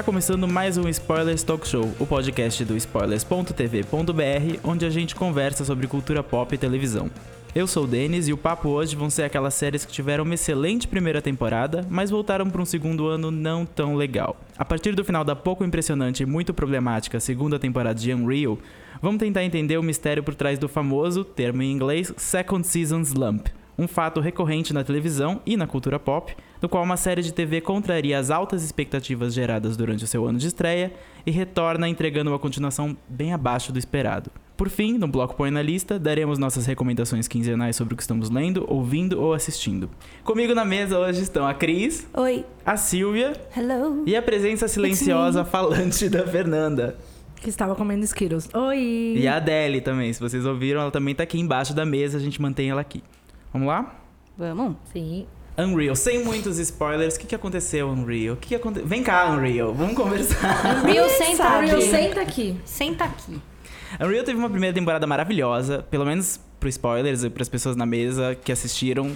Está começando mais um Spoilers Talk Show, o podcast do spoilers.tv.br, onde a gente conversa sobre cultura pop e televisão. Eu sou o Denis e o papo hoje vão ser aquelas séries que tiveram uma excelente primeira temporada, mas voltaram para um segundo ano não tão legal. A partir do final da pouco impressionante e muito problemática segunda temporada de Unreal, vamos tentar entender o mistério por trás do famoso, termo em inglês, Second Season Slump, um fato recorrente na televisão e na cultura pop, no qual uma série de TV contraria as altas expectativas geradas durante o seu ano de estreia e retorna entregando uma continuação bem abaixo do esperado. Por fim, no bloco Põe na Lista, daremos nossas recomendações quinzenais sobre o que estamos lendo, ouvindo ou assistindo. Comigo na mesa hoje estão a Cris, Oi. a Silvia Hello. e a presença silenciosa falante da Fernanda. Que estava comendo Skittles. Oi! E a Adele também, se vocês ouviram, ela também tá aqui embaixo da mesa, a gente mantém ela aqui. Vamos lá? Vamos? Sim. Unreal, sem muitos spoilers, o que, que aconteceu, Unreal? O que, que aconte... Vem cá, Unreal, vamos conversar. Unreal, senta aqui. senta aqui. Senta aqui. Unreal teve uma primeira temporada maravilhosa, pelo menos pro spoilers e pras pessoas na mesa que assistiram.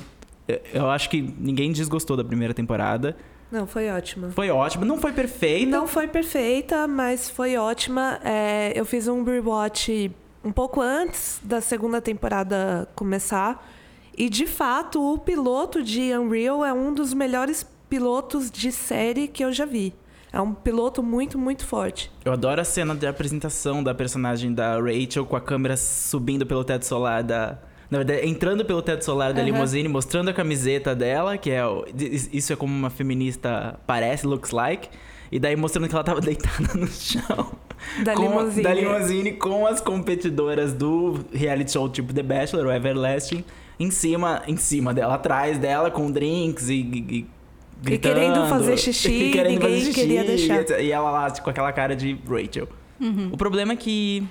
eu- acho que ninguém desgostou da primeira temporada. Não, foi ótima. Foi ótimo, não foi perfeita. Não foi perfeita, mas foi ótima. É, eu fiz um rewatch um pouco antes da segunda temporada começar. E, de fato, o piloto de Unreal é um dos melhores pilotos de série que eu já vi. É um piloto muito, muito forte. Eu adoro a cena de apresentação da personagem da Rachel com a câmera subindo pelo teto solar da. Na verdade, entrando pelo teto solar da Aham. limusine, mostrando a camiseta dela, que é. Isso é como uma feminista parece, looks like. E daí mostrando que ela tava deitada no chão. Da limusine. Da limusine com as competidoras do reality show tipo The Bachelor, o Everlasting, em cima, em cima dela, atrás dela, com drinks e. e E gritando, querendo fazer xixi, e querendo ninguém fazer xixi, queria deixar. E ela lá, com aquela cara de Rachel. O problema é que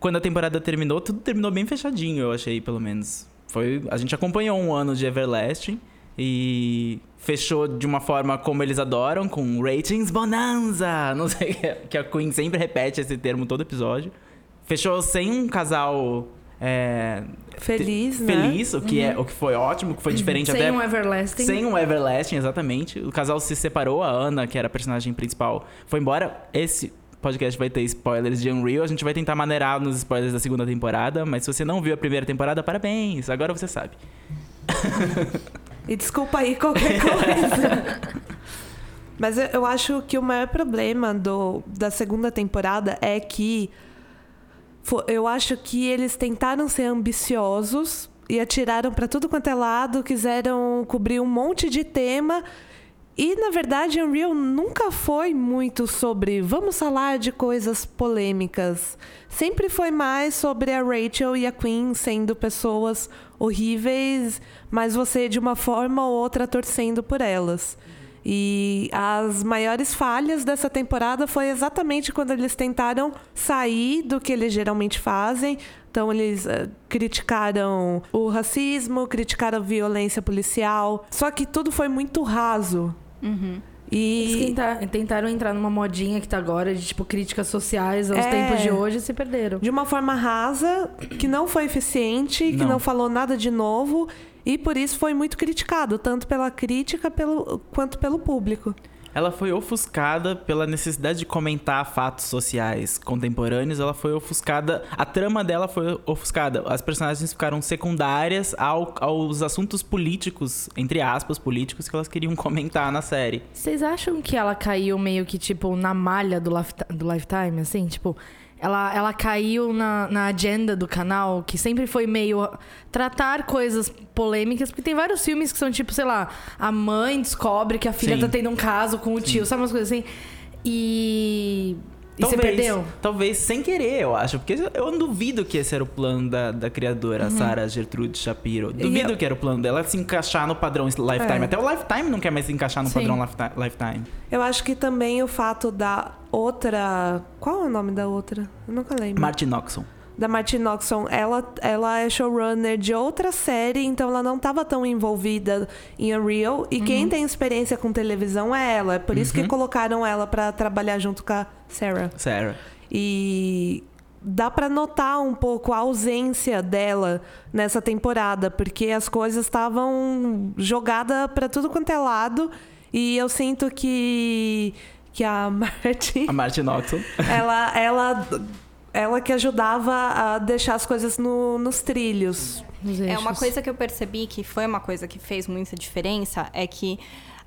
quando a temporada terminou, tudo terminou bem fechadinho, eu achei, pelo menos. Foi, a gente acompanhou um ano de Everlasting e fechou de uma forma como eles adoram, com ratings bonanza. Não sei que a Queen sempre repete esse termo todo episódio. Fechou sem um casal é, Feliz, né? feliz, o que é o que foi ótimo, o que foi diferente Sem até um Everlasting. sem um Everlasting, exatamente. O casal se separou, a Ana, que era a personagem principal, foi embora. Esse podcast vai ter spoilers de Unreal. A gente vai tentar maneirar nos spoilers da segunda temporada, mas se você não viu a primeira temporada, parabéns, agora você sabe. E desculpa aí qualquer coisa. Mas eu, eu acho que o maior problema do, da segunda temporada é que eu acho que eles tentaram ser ambiciosos e atiraram para tudo quanto é lado, quiseram cobrir um monte de tema. E na verdade, Unreal nunca foi muito sobre vamos falar de coisas polêmicas. Sempre foi mais sobre a Rachel e a Queen sendo pessoas horríveis, mas você de uma forma ou outra torcendo por elas. E as maiores falhas dessa temporada foi exatamente quando eles tentaram sair do que eles geralmente fazem. Então eles eh, criticaram o racismo, criticaram a violência policial. Só que tudo foi muito raso. Eles E tenta- tentaram entrar numa modinha que tá agora de tipo críticas sociais aos É. tempos de hoje e se perderam. de uma forma rasa, que não foi eficiente, que Não. não falou nada de novo. E por isso foi muito criticado, tanto pela crítica pelo, quanto pelo público. Ela foi ofuscada pela necessidade de comentar fatos sociais contemporâneos. Ela foi ofuscada. A trama dela foi ofuscada. As personagens ficaram secundárias ao- aos assuntos políticos, entre aspas, políticos, que elas queriam comentar na série. Vocês acham que ela caiu meio que, tipo, na malha do, do Lifetime, assim? Tipo, ela, ela caiu na, na agenda do canal, que sempre foi meio tratar coisas polêmicas, porque tem vários filmes que são, tipo, sei lá, a mãe descobre que a filha Sim. tá tendo um caso com o tio, sabe umas coisas assim? E. E você perdeu? Talvez sem querer, eu acho. Porque eu duvido que esse era o plano da, da criadora, Uhum. Sarah Gertrude Shapiro. Duvido eu- que era o plano dela se encaixar no padrão Lifetime. É. Até o Lifetime não quer mais se encaixar no Sim. padrão Lifeti- Lifetime. Eu acho que também o fato da outra. Qual é o nome da outra? Eu nunca lembro. Martin Noxon. da Martin Noxon, ela, ela é showrunner de outra série, então ela não estava tão envolvida em Unreal. E quem tem experiência com televisão é ela. É por isso que colocaram ela para trabalhar junto com a Sarah. Sarah. E dá pra notar um pouco a ausência dela nessa temporada, porque as coisas estavam jogadas pra tudo quanto é lado. E eu sinto que que a Martin A Martin Noxon. ela, ela, ela que ajudava a deixar as coisas no- nos trilhos. Nos É uma coisa que eu percebi que foi uma coisa que fez muita diferença é que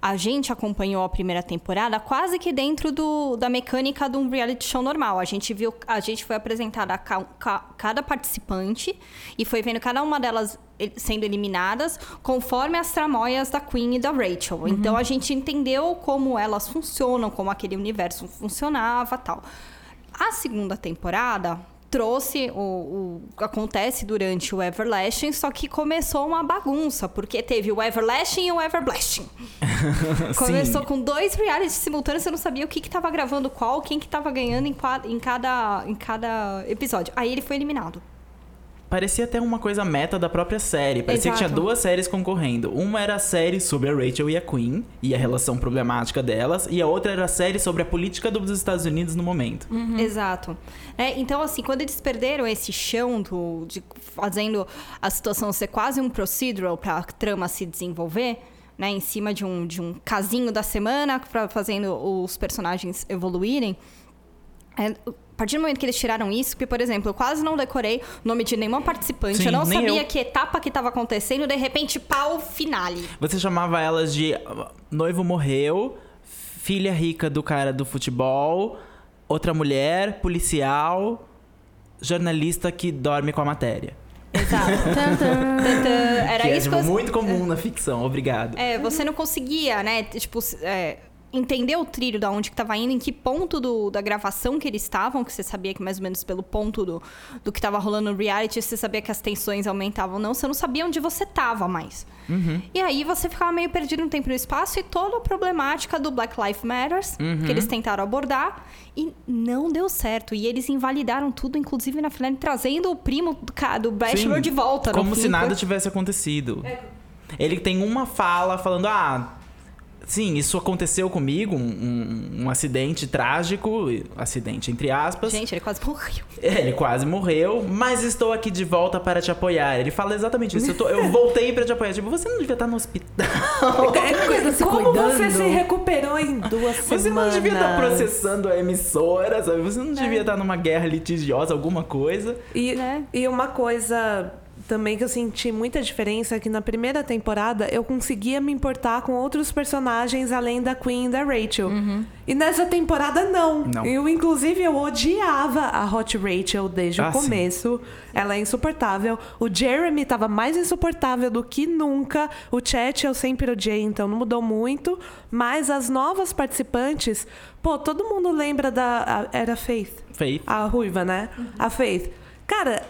a gente acompanhou a primeira temporada quase que dentro do, da mecânica de um reality show normal. A gente viu, a gente foi apresentada a ca- ca- cada participante e foi vendo cada uma delas el- sendo eliminadas conforme as tramóias da Queen e da Rachel. Então a gente entendeu como elas funcionam, como aquele universo funcionava, tal. A segunda temporada trouxe o, o- acontece durante o Everlasting, só que começou uma bagunça, porque teve o Everlasting e o Everblasting. Começou com dois realities simultâneos, você não sabia o que que tava gravando qual, quem que tava ganhando em, em cada, em cada episódio. Aí ele foi eliminado. Parecia até uma coisa meta da própria série. Parecia que tinha Exato. duas séries concorrendo. Uma era a série sobre a Rachel e a Queen e a relação problemática delas, e a outra era a série sobre a política dos Estados Unidos no momento. Exato. É, então, assim, quando eles perderam esse chão do, de fazendo a situação ser quase um procedural para a trama se desenvolver, né, em cima de um, de um casinho da semana, pra, fazendo os personagens evoluírem, é, partir do momento que eles tiraram isso, porque, por exemplo, eu quase não decorei o nome de nenhuma participante, Sim, eu não sabia eu. que etapa que estava acontecendo, de repente, pau, finale. Você chamava elas de noivo morreu, filha rica do cara do futebol, outra mulher, policial, jornalista que dorme com a matéria. Exato. Era que é isso tipo, que eu... muito comum na ficção, obrigado. É, você não conseguia, né? Tipo, é, entender o trilho da onde que tava indo, em que ponto do, da gravação que eles estavam, que você sabia que mais ou menos pelo ponto do, do que tava rolando no reality, você sabia que as tensões aumentavam ou não, você não sabia onde você tava mais. E aí você ficava meio perdido no tempo e no espaço e toda a problemática do Black Lives Matters, que eles tentaram abordar, e não deu certo. E eles invalidaram tudo, inclusive na finale, trazendo o primo do, do Bachelor Sim, de volta. no Como fim, se nada por- tivesse acontecido. Ele tem uma fala falando: ah, sim, isso aconteceu comigo, um, um- um acidente trágico, acidente entre aspas. Gente, ele quase morreu. É, Ele quase morreu, mas estou aqui de volta para te apoiar. Ele fala exatamente isso. Eu, tô- eu voltei para te apoiar. Tipo, você não devia estar no hospital. Cuida, se Como cuidando. você se recuperou em duas Você semanas? não devia estar processando a emissora, sabe? Você não devia estar numa guerra litigiosa, alguma coisa. E, Né? e uma coisa também que eu senti muita diferença é que na primeira temporada eu conseguia me importar com outros personagens além da Queen e da Rachel. E nessa temporada não. Não. Eu, inclusive, eu odiava a Hot Rachel desde Ah, o sim. começo. Ela é insuportável. O Jeremy tava mais insuportável do que nunca. O Chat eu sempre odiei, então não mudou muito. Mas as novas participantes, pô, todo mundo lembra da. a- Era Faith. Faith. A ruiva, né? A Faith. Cara,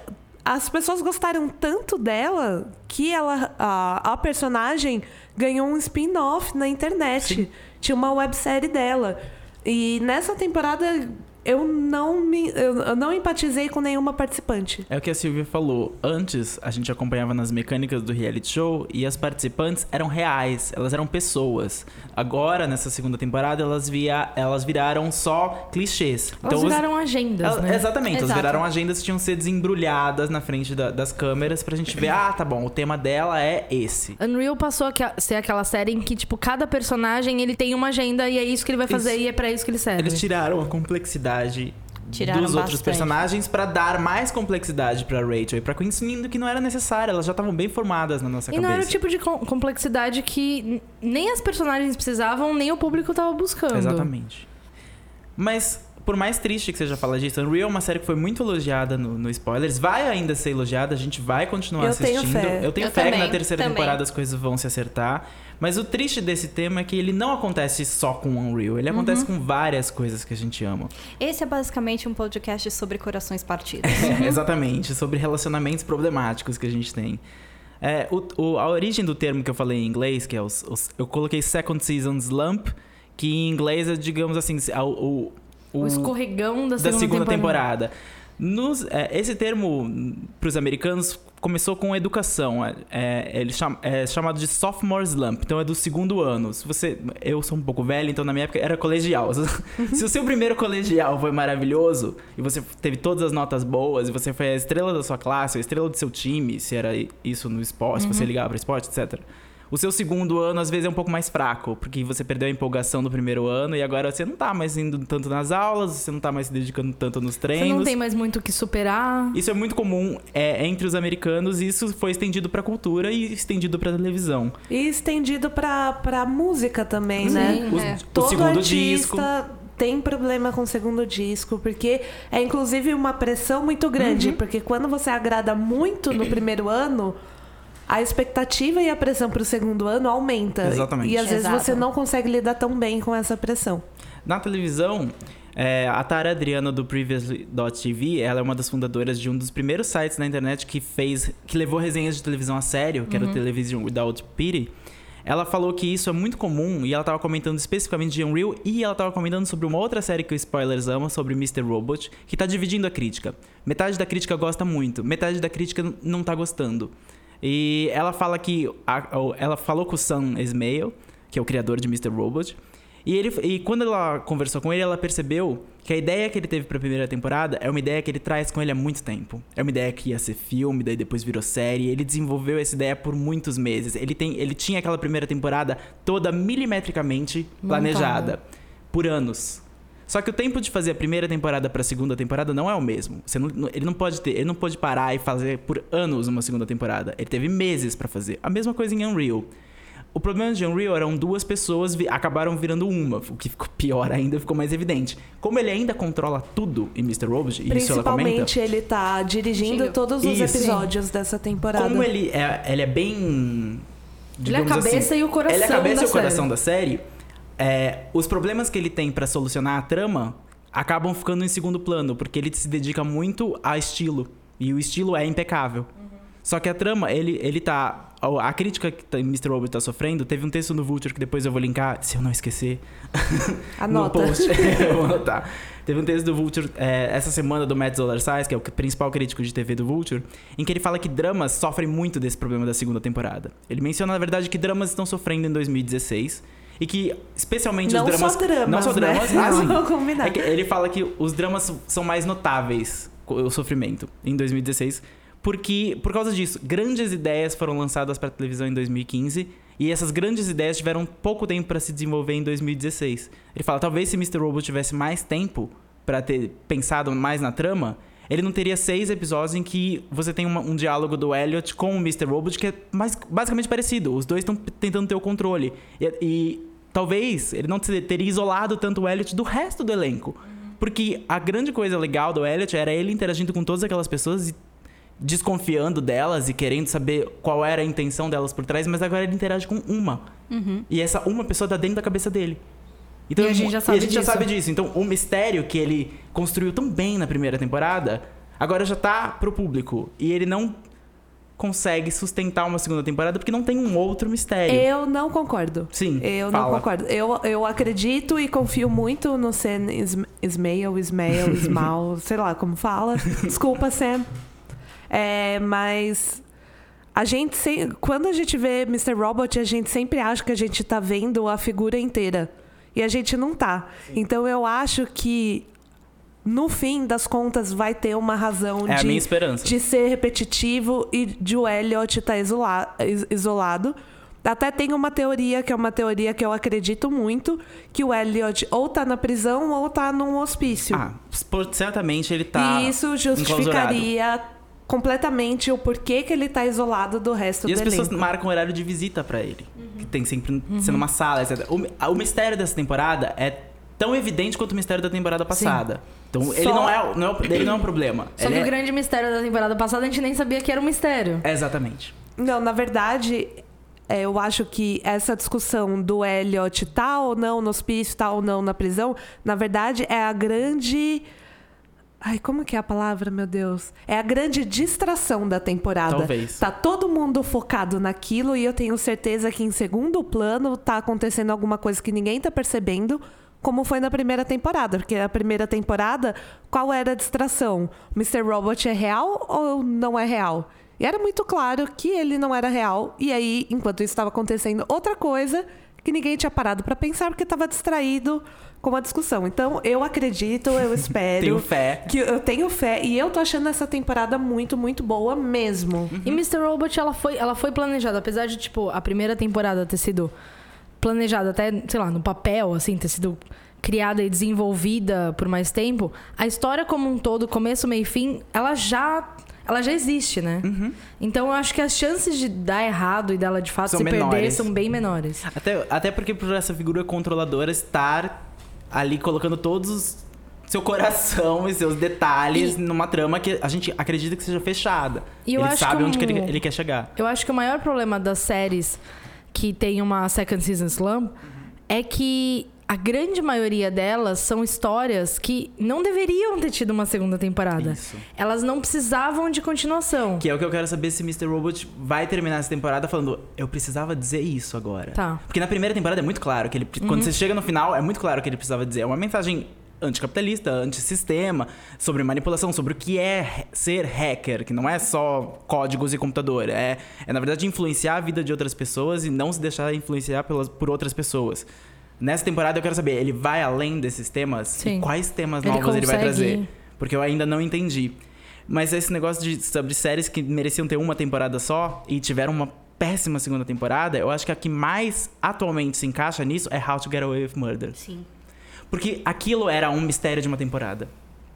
as pessoas gostaram tanto dela que ela, a, a personagem ganhou um spin-off na internet. Sim. Tinha uma websérie dela. E nessa temporada eu não me eu, eu não empatizei com nenhuma participante. É o que a Silvia falou. Antes, a gente acompanhava nas mecânicas do reality show e as participantes eram reais, elas eram pessoas. Agora, nessa segunda temporada, elas, via, elas viraram só clichês. Elas os- viraram agendas, Elas- né? Exatamente, elas Exato. viraram agendas que tinham que ser desembrulhadas na frente da- das câmeras pra gente ver, ah, tá bom, o tema dela é esse. Unreal passou a ser aquela série em que, tipo, cada personagem ele tem uma agenda e é isso que ele vai fazer Isso. e é pra isso que ele serve. Eles tiraram a complexidade Tiraram dos outros bastante. personagens pra dar mais complexidade pra Rachel e pra Queen, sendo que não era necessário, elas já estavam bem formadas na nossa E cabeça. não era o tipo de com- complexidade que nem as personagens precisavam, nem o público tava buscando. Exatamente. Mas por mais triste que seja falar disso, Unreal é uma série que foi muito elogiada no, no Spoilers. Vai ainda ser elogiada, a gente vai continuar Eu tenho assistindo. fé. Eu tenho Eu fé que também, na terceira também. temporada as coisas vão se acertar. Mas o triste desse tema é que ele não acontece só com Unreal. Ele Uhum. acontece com várias coisas que a gente ama. Esse é basicamente um podcast sobre corações partidos. É, exatamente, sobre relacionamentos problemáticos que a gente tem. É, o- o- a origem do termo que eu falei em inglês, que é os, os- eu coloquei Second Season Slump, que em inglês é, digamos assim, o, o, O escorregão da da segunda, segunda temporada. temporada. Nos- é, esse termo, para os americanos, começou com educação. É, é, ele chama, é chamado de sophomore slump, então é do segundo ano. Se você, eu sou um pouco velho, então na minha época era colegial. Se o seu primeiro colegial foi maravilhoso e você teve todas as notas boas e você foi a estrela da sua classe, a estrela do seu time, se era isso no esporte, se você ligava para esporte, etc. O seu segundo ano, às vezes, é um pouco mais fraco, porque você perdeu a empolgação do primeiro ano e agora você não tá mais indo tanto nas aulas, você não tá mais se dedicando tanto nos Você treinos. não tem mais muito o que superar. Isso é muito comum é, entre os americanos e isso foi estendido pra cultura e estendido pra televisão. E estendido pra, pra música também, né? O, é. o Todo segundo artista disco. tem problema com o segundo disco, porque é inclusive uma pressão muito grande, Uhum. porque quando você agrada muito no primeiro ano, a expectativa e a pressão pro segundo ano aumenta. Exatamente. E às vezes Exato. você não consegue lidar tão bem com essa pressão. Na televisão, é, a Tara Adriana do Previously.tv, ela é uma das fundadoras de um dos primeiros sites na internet que fez, que levou resenhas de televisão a sério, que era o Television Without Pity. Ela falou que isso é muito comum e ela estava comentando especificamente de Unreal e ela estava comentando sobre uma outra série que o Spoilers ama, sobre Mr. Robot, que tá dividindo a crítica. Metade da crítica gosta muito, metade da crítica não tá gostando. E ela fala que a- ela falou com o Sam Esmail, que é o criador de Mr. Robot, e, ele, e quando ela conversou com ele, ela percebeu que a ideia que ele teve pra primeira temporada é uma ideia que ele traz com ele há muito tempo. É uma ideia que ia ser filme, daí depois virou série. Ele desenvolveu essa ideia por muitos meses. Ele, tem, ele tinha aquela primeira temporada toda milimetricamente planejada. Por anos. Só que o tempo de fazer a primeira temporada pra segunda temporada não é o mesmo. Você não- ele não pode ter, ele não pode parar e fazer por anos uma segunda temporada. Ele teve meses pra fazer. A mesma coisa em Unreal. O problema de Unreal eram duas pessoas, vi- acabaram virando uma, o que ficou pior ainda, ficou mais evidente. Como ele ainda controla tudo em Mr. Robot, e isso ela comenta. Principalmente ele tá dirigindo Dirigindo. todos os Isso. episódios dessa temporada. Como ele é, ele é bem. Ele é a cabeça assim, e o coração Ele é a cabeça e o coração série. da série. É, os problemas que ele tem pra solucionar a trama acabam ficando em segundo plano, porque ele se dedica muito a estilo. E o estilo é impecável. Só que a trama, ele, ele tá. A crítica que tá- Mr. Robot tá sofrendo, teve um texto no Vulture que depois eu vou linkar, se eu não esquecer. Anota. No post. eu vou anotar. Teve um texto do Vulture é, essa semana do Matt Zoller que é o principal crítico de TV do Vulture, em que ele fala que dramas sofrem muito desse problema da segunda temporada. Ele menciona, na verdade, que dramas estão sofrendo em 2016 e que, especialmente Não os dramas. só dramas, não só dramas, né? ah, sim. Vamos combinar. É que ele fala que os dramas são mais notáveis, o sofrimento, em 2016. Porque, por causa disso, grandes ideias foram lançadas para televisão em 2015 e essas grandes ideias tiveram pouco tempo para se desenvolver em 2016. Ele fala, talvez se Mr. Robot tivesse mais tempo para ter pensado mais na trama, ele não teria seis episódios em que você tem uma- um diálogo do Elliot com o Mr. Robot que é mais, basicamente parecido. Os dois estão tentando ter o controle. E, e talvez ele não te- teria isolado tanto o Elliot do resto do elenco. Porque a grande coisa legal do Elliot era ele interagindo com todas aquelas pessoas e desconfiando delas e querendo saber qual era a intenção delas por trás, mas agora ele interage com uma. E essa uma pessoa tá dentro da cabeça dele. Então, E a gente já sabe a gente já sabe disso. Então, o mistério que ele construiu tão bem na primeira temporada, agora já tá pro público. E ele não consegue sustentar uma segunda temporada porque não tem um outro mistério. Eu não concordo. Sim, Eu não fala. concordo. Eu, eu acredito e confio muito no Sam Ism- Ismail, Ismail, Ismael, sei lá como fala. Desculpa, Sam. É, mas a gente sem, quando a gente vê Mr. Robot, a gente sempre acha que a gente tá vendo a figura inteira. E a gente não tá. Então eu acho que no fim das contas vai ter uma razão É de de ser repetitivo e de o Elliot estar is- isolado. Até tem uma teoria, que é uma teoria que eu acredito muito, que o Elliot ou tá na prisão ou tá num hospício. Ah, certamente ele tá e isso justificaria completamente o porquê que ele tá isolado do resto E do as pessoas elenco. marcam horário de visita pra ele. Uhum. Que tem sempre sendo uma sala, etc. O, o mistério dessa temporada é tão evidente quanto o mistério da temporada passada. Então ele Só- não é, não é, ele não é um problema. Só Ele que é- o grande mistério da temporada passada a gente nem sabia que era um mistério. É, Exatamente. Não, na verdade, é, eu acho que essa discussão do Elliot tá ou não no hospício, tá ou não na prisão, na verdade é a grande. Ai, como que é a palavra, meu Deus? É a grande distração da temporada. Talvez. Tá todo mundo focado naquilo e eu tenho certeza que em segundo plano tá acontecendo alguma coisa que ninguém tá percebendo, como foi na primeira temporada. Porque na primeira temporada, qual era a distração? Mr. Robot é real ou não é real? E era muito claro que ele não era real. E aí, enquanto isso estava acontecendo outra coisa que ninguém tinha parado para pensar porque estava distraído com a discussão. Então, eu acredito, eu espero. Tenho fé. Que eu tenho fé. E eu tô achando essa temporada muito, muito boa mesmo. Uhum. E Mr. Robot, ela foi, ela foi planejada, apesar de, tipo, a primeira temporada ter sido planejada até, sei lá, no papel, assim, ter sido criada e desenvolvida por mais tempo, a história como um todo, começo, meio e fim, ela já. Ela já existe, né? Uhum. Então eu acho que as chances de dar errado e dela de fato São se perder menores. são bem menores. Até, até porque por essa figura controladora estar ali colocando todos os seu coração e seus detalhes numa trama que a gente acredita que seja fechada. E eu ele sabe que onde que ele, ele quer chegar. Eu acho que o maior problema das séries que tem uma second season slump é que a grande maioria delas são histórias que não deveriam ter tido uma segunda temporada. Isso. Elas não precisavam de continuação. Que é o que eu quero saber se Mr. Robot vai terminar essa temporada falando, eu precisava dizer isso agora. Tá. Porque na primeira temporada é muito claro que ele. Quando você chega no final, é muito claro que ele precisava dizer. É uma mensagem anticapitalista, antissistema, sobre manipulação, sobre o que é ser hacker, que não é só códigos e computador. É, é na verdade, influenciar a vida de outras pessoas e não se deixar influenciar pelas, por outras pessoas. Nessa temporada eu quero saber, ele vai além desses temas? Sim. E quais temas Ele novos ele vai consegue- trazer? Porque eu ainda não entendi. Mas esse negócio de, sobre séries que mereciam ter uma temporada só e tiveram uma péssima segunda temporada, eu acho que a que mais atualmente se encaixa nisso é How to Get Away with Murder. Sim. Porque aquilo era um mistério de uma temporada.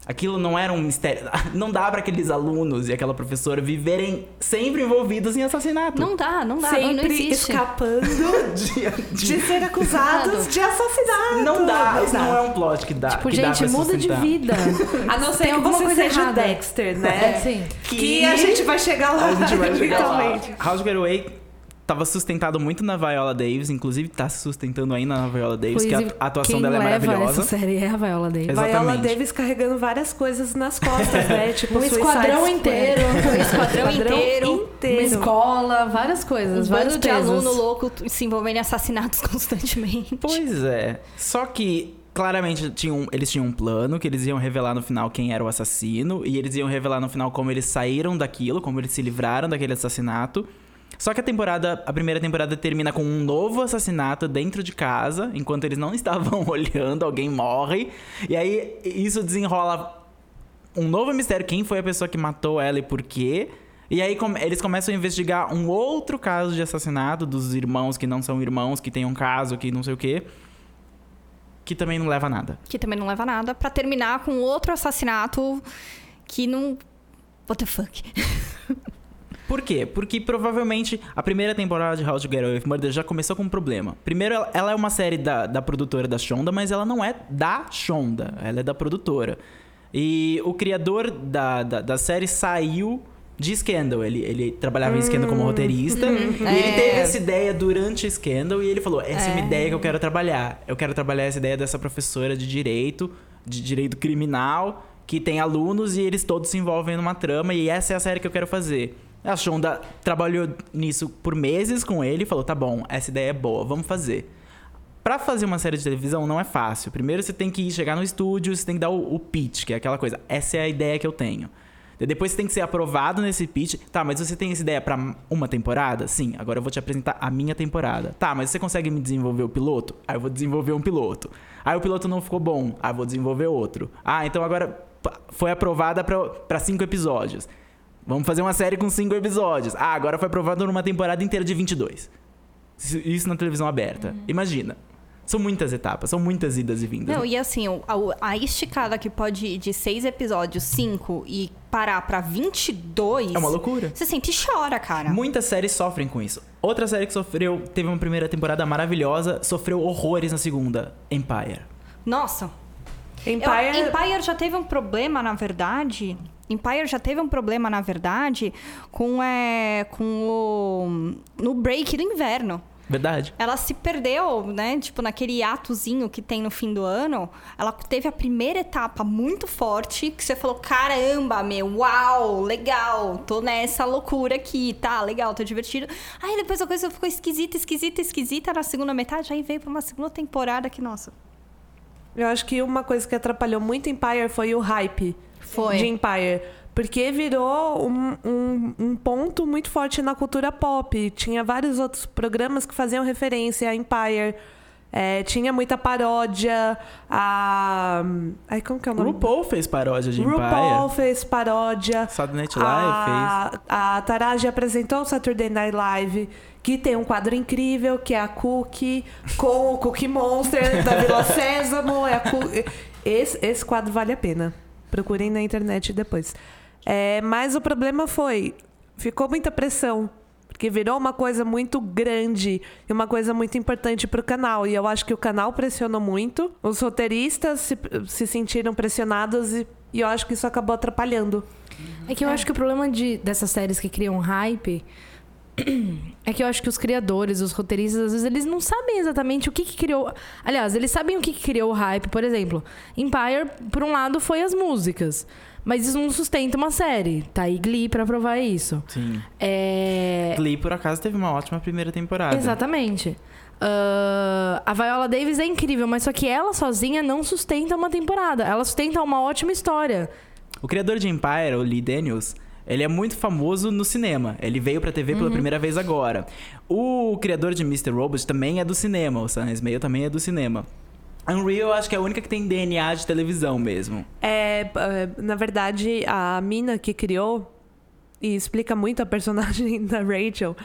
Aquilo não era um mistério. Não dá pra aqueles alunos e aquela professora viverem sempre envolvidos em assassinato. Não dá, não dá, não, não Sempre existe. escapando De- de- de ser acusados de assassinato. Não dá, isso dá. não é um plot que dá. Tipo, que dá gente, pra muda de vida. A não ser que alguma você coisa seja errada. Dexter, né? Sim. Que a gente vai chegar lá. A gente vai chegar lá. House Getaway tava sustentado muito na Viola Davis, inclusive tá se sustentando ainda na Viola Davis, que a Inclusive, atuação dela é leva maravilhosa. Essa série é a Viola Davis. Exato. Viola Exatamente. Davis carregando várias coisas nas costas, né? Tipo, Um esquadrão Squad. inteiro. Um esquadrão inteiro. Uma inteiro. escola, várias coisas, Um vários de aluno louco se envolvendo em assassinatos constantemente. Pois é. Só que claramente tinham, eles tinham um plano que eles iam revelar no final quem era o assassino e eles iam revelar no final como eles saíram daquilo, como eles se livraram daquele assassinato. Só que a temporada, a primeira temporada termina com um novo assassinato dentro de casa, enquanto eles não estavam olhando, alguém morre. E aí isso desenrola um novo mistério, quem foi a pessoa que matou ela e por quê? E aí come- eles começam a investigar um outro caso de assassinato dos irmãos que não são irmãos, que tem um caso, que não sei o quê. Que também não leva a nada. Que também não leva a nada. Pra terminar com outro assassinato que não. What the fuck? Por quê? Porque provavelmente a primeira temporada de How to Get Away with Murder já começou com um problema. Primeiro, ela, é uma série da, da produtora da Shonda, mas ela não é da Shonda, ela é da produtora. E o criador da, da, da série saiu de Scandal. Ele, ele trabalhava em Scandal como roteirista. E ele É. teve essa ideia durante Scandal e ele falou: essa é uma ideia que eu quero trabalhar. Eu quero trabalhar essa ideia dessa professora de direito, de direito criminal, que tem alunos e eles todos se envolvem numa trama, e essa é a série que eu quero fazer. A Shonda trabalhou nisso por meses com ele e falou: tá bom, essa ideia é boa, vamos fazer. Pra fazer uma série de televisão não é fácil. Primeiro você tem que chegar no estúdio, você tem que dar o, o pitch, que é aquela coisa. Essa é a ideia que eu tenho. Depois você tem que ser aprovado nesse pitch. Tá, mas você tem essa ideia pra uma temporada? Sim, agora eu vou te apresentar a minha temporada. Tá, mas você consegue me desenvolver o piloto? Aí eu vou desenvolver um piloto. Aí o piloto não ficou bom. Aí eu vou desenvolver outro. Ah, então agora foi aprovada pra cinco episódios. Vamos fazer uma série com cinco episódios. Ah, agora foi aprovado numa temporada inteira de 22. Isso- Isso na televisão aberta. Imagina. São muitas etapas, são muitas idas e vindas. Não, e assim, a, a esticada que pode ir de seis episódios, cinco, e parar pra 22. É uma loucura. Você sente e chora, cara. Muitas séries sofrem com isso. Outra série que sofreu, teve uma primeira temporada maravilhosa, sofreu horrores na segunda, Empire. Nossa, Empire, Eu- Empire já teve um problema, na verdade. Empire já teve um problema, na verdade, com, é, com o. No break do inverno. Verdade. Ela se perdeu, né? Tipo, naquele atozinho que tem no fim do ano. Ela teve a primeira etapa muito forte, que você falou: caramba, meu, uau, legal, tô nessa loucura aqui, tá, legal, tô divertido. Aí depois a coisa ficou esquisita, esquisita, esquisita na segunda metade. Aí veio pra uma segunda temporada que, nossa. eu acho que uma coisa que atrapalhou muito Empire foi o hype Foi. de Empire. Porque virou um, um, um ponto muito forte na cultura pop. Tinha vários outros programas que faziam referência a Empire. É, tinha muita paródia. A. Ai, como que é o nome? RuPaul fez paródia de RuPaul Empire. fez paródia. Saturday Night Live fez. a, a Taraji apresentou o Saturday Night Live, que tem um quadro incrível, que é a Cookie, com o Cookie Monster da Vila Sésamo. É a esse, esse quadro vale a pena. Procurem na internet depois. É, mas o problema foi, ficou muita pressão. Porque virou uma coisa muito grande e uma coisa muito importante para o canal. E eu acho que o canal pressionou muito. Os roteiristas se, se sentiram pressionados e, e eu acho que isso acabou atrapalhando. É que eu acho que o problema de, dessas séries que criam hype é que eu acho que os criadores, os roteiristas, às vezes eles não sabem exatamente o que, que criou. Aliás, eles sabem o que, que criou o hype. Por exemplo, Empire, por um lado, foi as músicas. Mas isso não sustenta uma série. Tá aí Glee pra provar isso. Sim. É. Glee, por acaso, teve uma ótima primeira temporada. Exatamente. Ah, a Viola Davis é incrível, mas só que ela sozinha não sustenta uma temporada. Ela sustenta uma ótima história. O criador de Empire, o Lee Daniels, ele é muito famoso no cinema. Ele veio pra TV Uhum. pela primeira vez agora. O criador de Mr. Robot também é do cinema. O Sam Esmail também é do cinema. Unreal, eu acho que é a única que tem DNA de televisão mesmo. É, é, na verdade, a mina que criou, e explica muito a personagem da Rachel,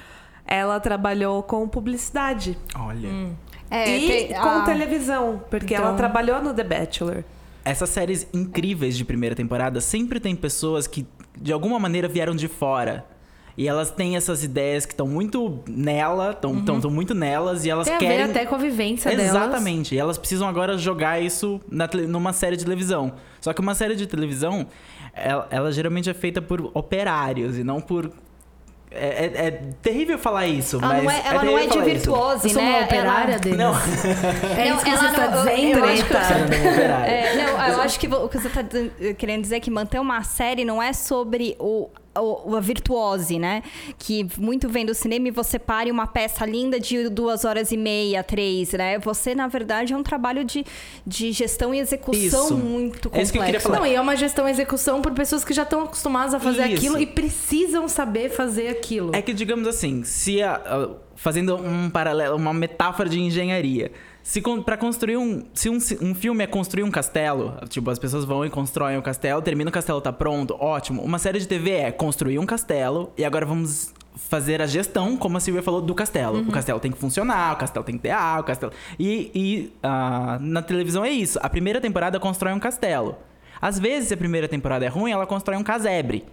ela trabalhou com publicidade. Olha. É, e tem- com a- televisão, porque ela Então- trabalhou no The Bachelor. Essas séries incríveis de primeira temporada sempre tem pessoas que, de alguma maneira, vieram de fora. E elas têm essas ideias que estão muito nela, estão muito nelas, e elas Tem a querem. ver até com a vivência delas. Exatamente. E elas precisam agora jogar isso na numa série de televisão. Só que uma série de televisão, ela, ela geralmente é feita por operários e não por. É, é- é terrível falar isso, Ela mas. não é, ela não terrível é de falar isso. virtuose, Eu sou né? uma operária Ela- dele. Não, É Não, isso que ela você está não- eu- dizendo, eu você não é. É, não, eu acho que o que você está querendo dizer é que manter uma série não é sobre o- a virtuose, né? Que muito vem do cinema e você pare uma peça linda de duas horas e meia, três, né? Você, na verdade, é um trabalho de, de gestão e execução Isso. muito É isso que eu queria complexo. falar. Não, e é uma gestão e execução por pessoas que já estão acostumadas a fazer Isso. aquilo e precisam saber fazer aquilo. É que, digamos assim, se a- a- fazendo um paralelo, uma metáfora de engenharia. Se pra construir um. Se um, um filme é construir um castelo, tipo, as pessoas vão e constroem o castelo, termina o castelo, tá pronto, ótimo. Uma série de TV é construir um castelo e agora vamos fazer a gestão, como a Silvia falou, do castelo. O castelo tem que funcionar, o castelo tem que ter água, o castelo. E, e ah, na televisão é isso. A primeira temporada constrói um castelo. Às vezes, se a primeira temporada é ruim, ela constrói um casebre.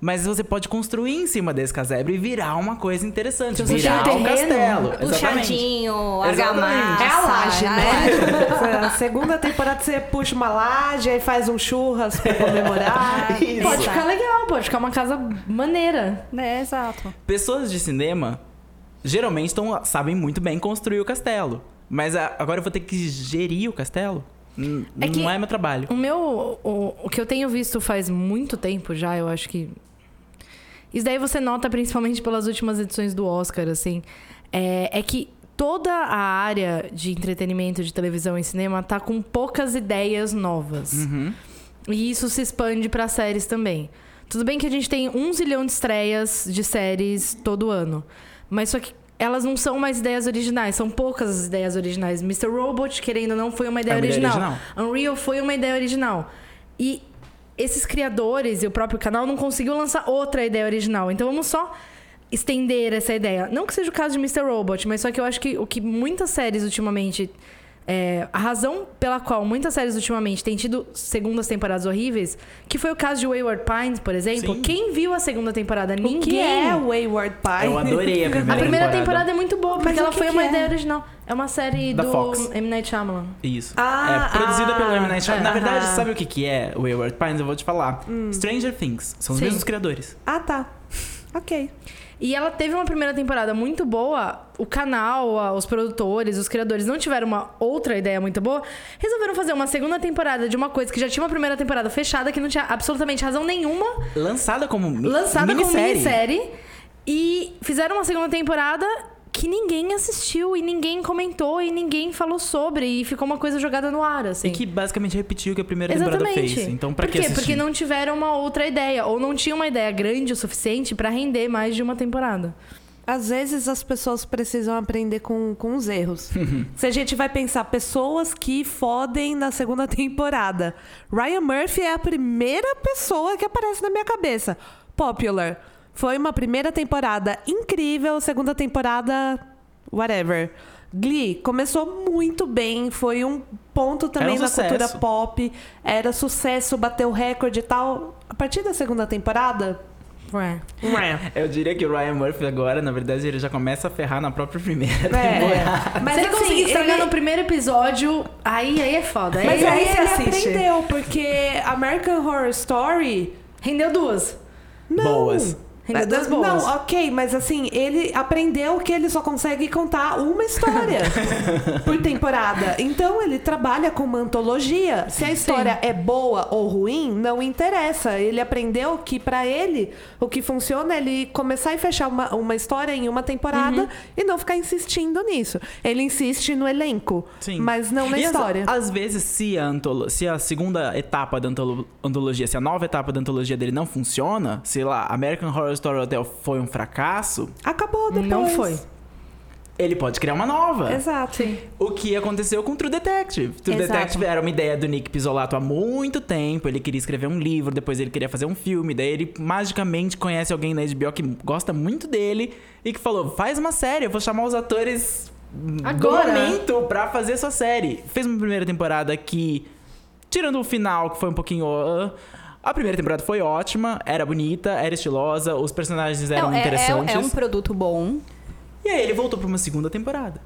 Mas você pode construir em cima desse casebre e virar uma coisa interessante. Você virar tem um terreno, castelo. Exatamente. Puxadinho, Exatamente. argamassa. É a laje, é- né? A segunda temporada você puxa uma laje, aí faz um churras pra comemorar. Isso. Pode ficar legal, pode ficar uma casa maneira. É, exato. Pessoas de cinema geralmente tão, sabem muito bem construir o castelo. Mas a- agora eu vou ter que gerir o castelo? N- É não é meu trabalho. O meu. O, o que eu tenho visto faz muito tempo já, eu acho que. Isso daí você nota principalmente pelas últimas edições do Oscar, assim. É, é que toda a área de entretenimento, de televisão e cinema tá com poucas ideias novas. Uhum. E isso se expande para séries também. Tudo bem que a gente tem um zilhão de estreias de séries todo ano. Mas só que elas não são mais ideias originais, são poucas as ideias originais. Mr. Robot, querendo ou não, foi uma ideia, É uma ideia original. Unreal foi uma ideia original. E esses criadores e o próprio canal não conseguiu lançar outra ideia original. Então vamos só estender essa ideia. Não que seja o caso de Mr. Robot, mas só que eu acho que o que muitas séries ultimamente É, a razão pela qual muitas séries ultimamente têm tido segundas temporadas horríveis, que foi o caso de Wayward Pines, por exemplo. Sim. Quem viu a segunda temporada? Ninguém. O que é Wayward Pie? Eu adorei a primeira A primeira temporada. temporada é muito boa, porque Mas ela foi uma é? ideia original. É uma série Da do Fox. M. Night Shyamalan. Isso. Ah, é produzida ah, pelo M. Night Shyamalan. Na é, verdade, aham. sabe o que, que é o Wayward Pines? Eu vou te falar. Hum. Stranger Things. São os Sim. mesmos criadores. Ah, tá. Ok. E ela teve uma primeira temporada muito boa. O canal, os produtores, os criadores não tiveram uma outra ideia muito boa. Resolveram fazer uma segunda temporada de uma coisa que já tinha uma primeira temporada fechada, que não tinha absolutamente razão nenhuma. Lançada como lançada como minissérie. minissérie. E fizeram uma segunda temporada que ninguém assistiu e ninguém comentou e ninguém falou sobre. E ficou uma coisa jogada no ar, assim. E que basicamente repetiu o que a primeira temporada Exatamente. fez. Então, pra Por que assistir? Porque não tiveram uma outra ideia. Ou não tinha uma ideia grande o suficiente pra render mais de uma temporada. Às vezes as pessoas precisam aprender com, com os erros. Se a gente vai pensar pessoas que fodem na segunda temporada. Ryan Murphy é a primeira pessoa que aparece na minha cabeça. Popular. Foi uma primeira temporada incrível, segunda temporada, whatever. Glee começou muito bem, foi um ponto também um na sucesso. cultura pop, era sucesso, bateu recorde e tal. A partir da segunda temporada, Ué. Eu diria que o Ryan Murphy agora, na verdade, ele já começa a ferrar na própria primeira É. temporada. Mas Se ele assim, conseguir estragar ele- no primeiro episódio, aí, aí é foda. Aí, Mas aí, aí você ele assiste. aprendeu, porque American Horror Story. Rendeu duas. Não. Boas. Rendeu duas boas. Não, ok, mas assim, ele aprendeu que ele só consegue contar uma história por temporada. Então ele trabalha com uma antologia. Se a história é boa ou ruim, não interessa. Ele aprendeu que pra ele o que funciona é ele começar e fechar uma, uma história em uma temporada Uhum. e não ficar insistindo nisso. Ele insiste no elenco, Sim. mas não na E história. Às, vezes, se a, se a segunda etapa da antolo- antologia, se a nova etapa da antologia dele não funciona, sei lá, American Horror Story Hotel foi um fracasso, Acabou depois. Não foi. ele pode criar uma nova. Exato. O que aconteceu com True Detective. True Exato. Detective era uma ideia do Nick Pizzolato há muito tempo. Ele queria escrever um livro, depois ele queria fazer um filme. Daí ele magicamente conhece alguém na HBO que gosta muito dele e que falou: faz uma série, eu vou chamar os atores do Agora. momento pra fazer sua série. Fez uma primeira temporada que, tirando o final, que foi um pouquinho. ah, a primeira temporada foi ótima, era bonita, era estilosa, os personagens eram é, é, interessantes. é um produto bom. E aí ele voltou pra uma segunda temporada.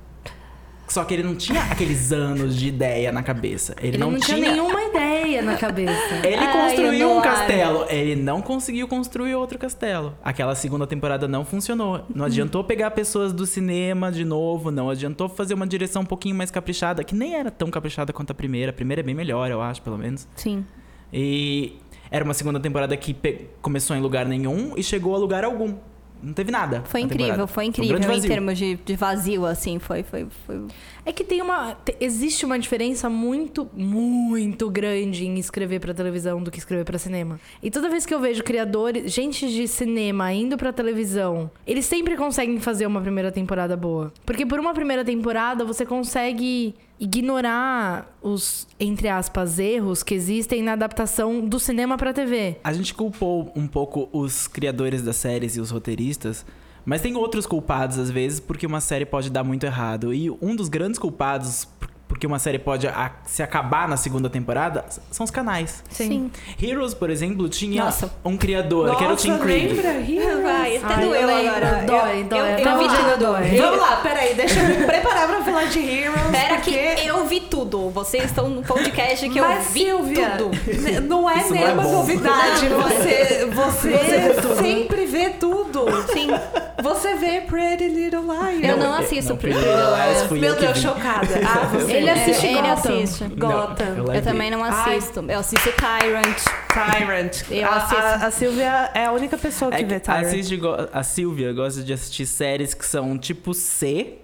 Só que ele não tinha aqueles anos de ideia na cabeça. Ele, Ele não, não, tinha, nenhuma ideia na cabeça. Ele Ai, construiu um castelo. Ele não conseguiu construir outro castelo. Aquela segunda temporada não funcionou. Não adiantou pegar pessoas do cinema de novo. Não adiantou fazer uma direção um pouquinho mais caprichada, que nem era tão caprichada quanto a primeira. A primeira é bem melhor, eu acho, pelo menos. Sim. E era uma segunda temporada que pe- começou em lugar nenhum e chegou a lugar algum. Não teve nada. Foi incrível, temporada. foi um incrível grande em vazio. termos de, de vazio, assim, foi, foi, foi. É que tem uma. te- existe uma diferença muito, muito grande em escrever pra televisão do que escrever pra cinema. E toda vez que eu vejo criadores, gente de cinema indo pra televisão, eles sempre conseguem fazer uma primeira temporada boa. Porque por uma primeira temporada você consegue ignorar os, entre aspas, erros que existem na adaptação do cinema pra TV. A gente culpou um pouco os criadores das séries e os roteiristas, mas tem outros culpados às vezes porque uma série pode dar muito errado. E um dos grandes culpados porque uma série pode a- se acabar na segunda temporada são os canais. Sim. Heroes, por exemplo, tinha Nossa. um criador, que era o Tim? Heroes? Vai, até Ai, doeu eu agora. dói, eu, dói, eu, até eu vi tudo. dói. Eu- Vamos lá, peraí, deixa eu me preparar pra falar de Heroes. Pera que porque- eu vi tudo. Vocês estão no podcast que eu Mas, vi Silvia, tudo. n- não é Isso não é nenhuma bom. novidade. Você, você, tudo. sempre vê tudo. Sim. Você vê Pretty Little Liars. Eu não eu- assisto não, Pretty Little Liars Meu eu que Deus, chocada. Ah, você Ele assiste Ele Gotham. assiste. Não, Gotham. eu Eu larguei. também não assisto. Eu assisto Tyrant. Tyrant. Eu a, assisto. a, a Silvia é a única pessoa que É vê que Tyrant. assiste go- a Silvia gosta de assistir séries que são tipo C,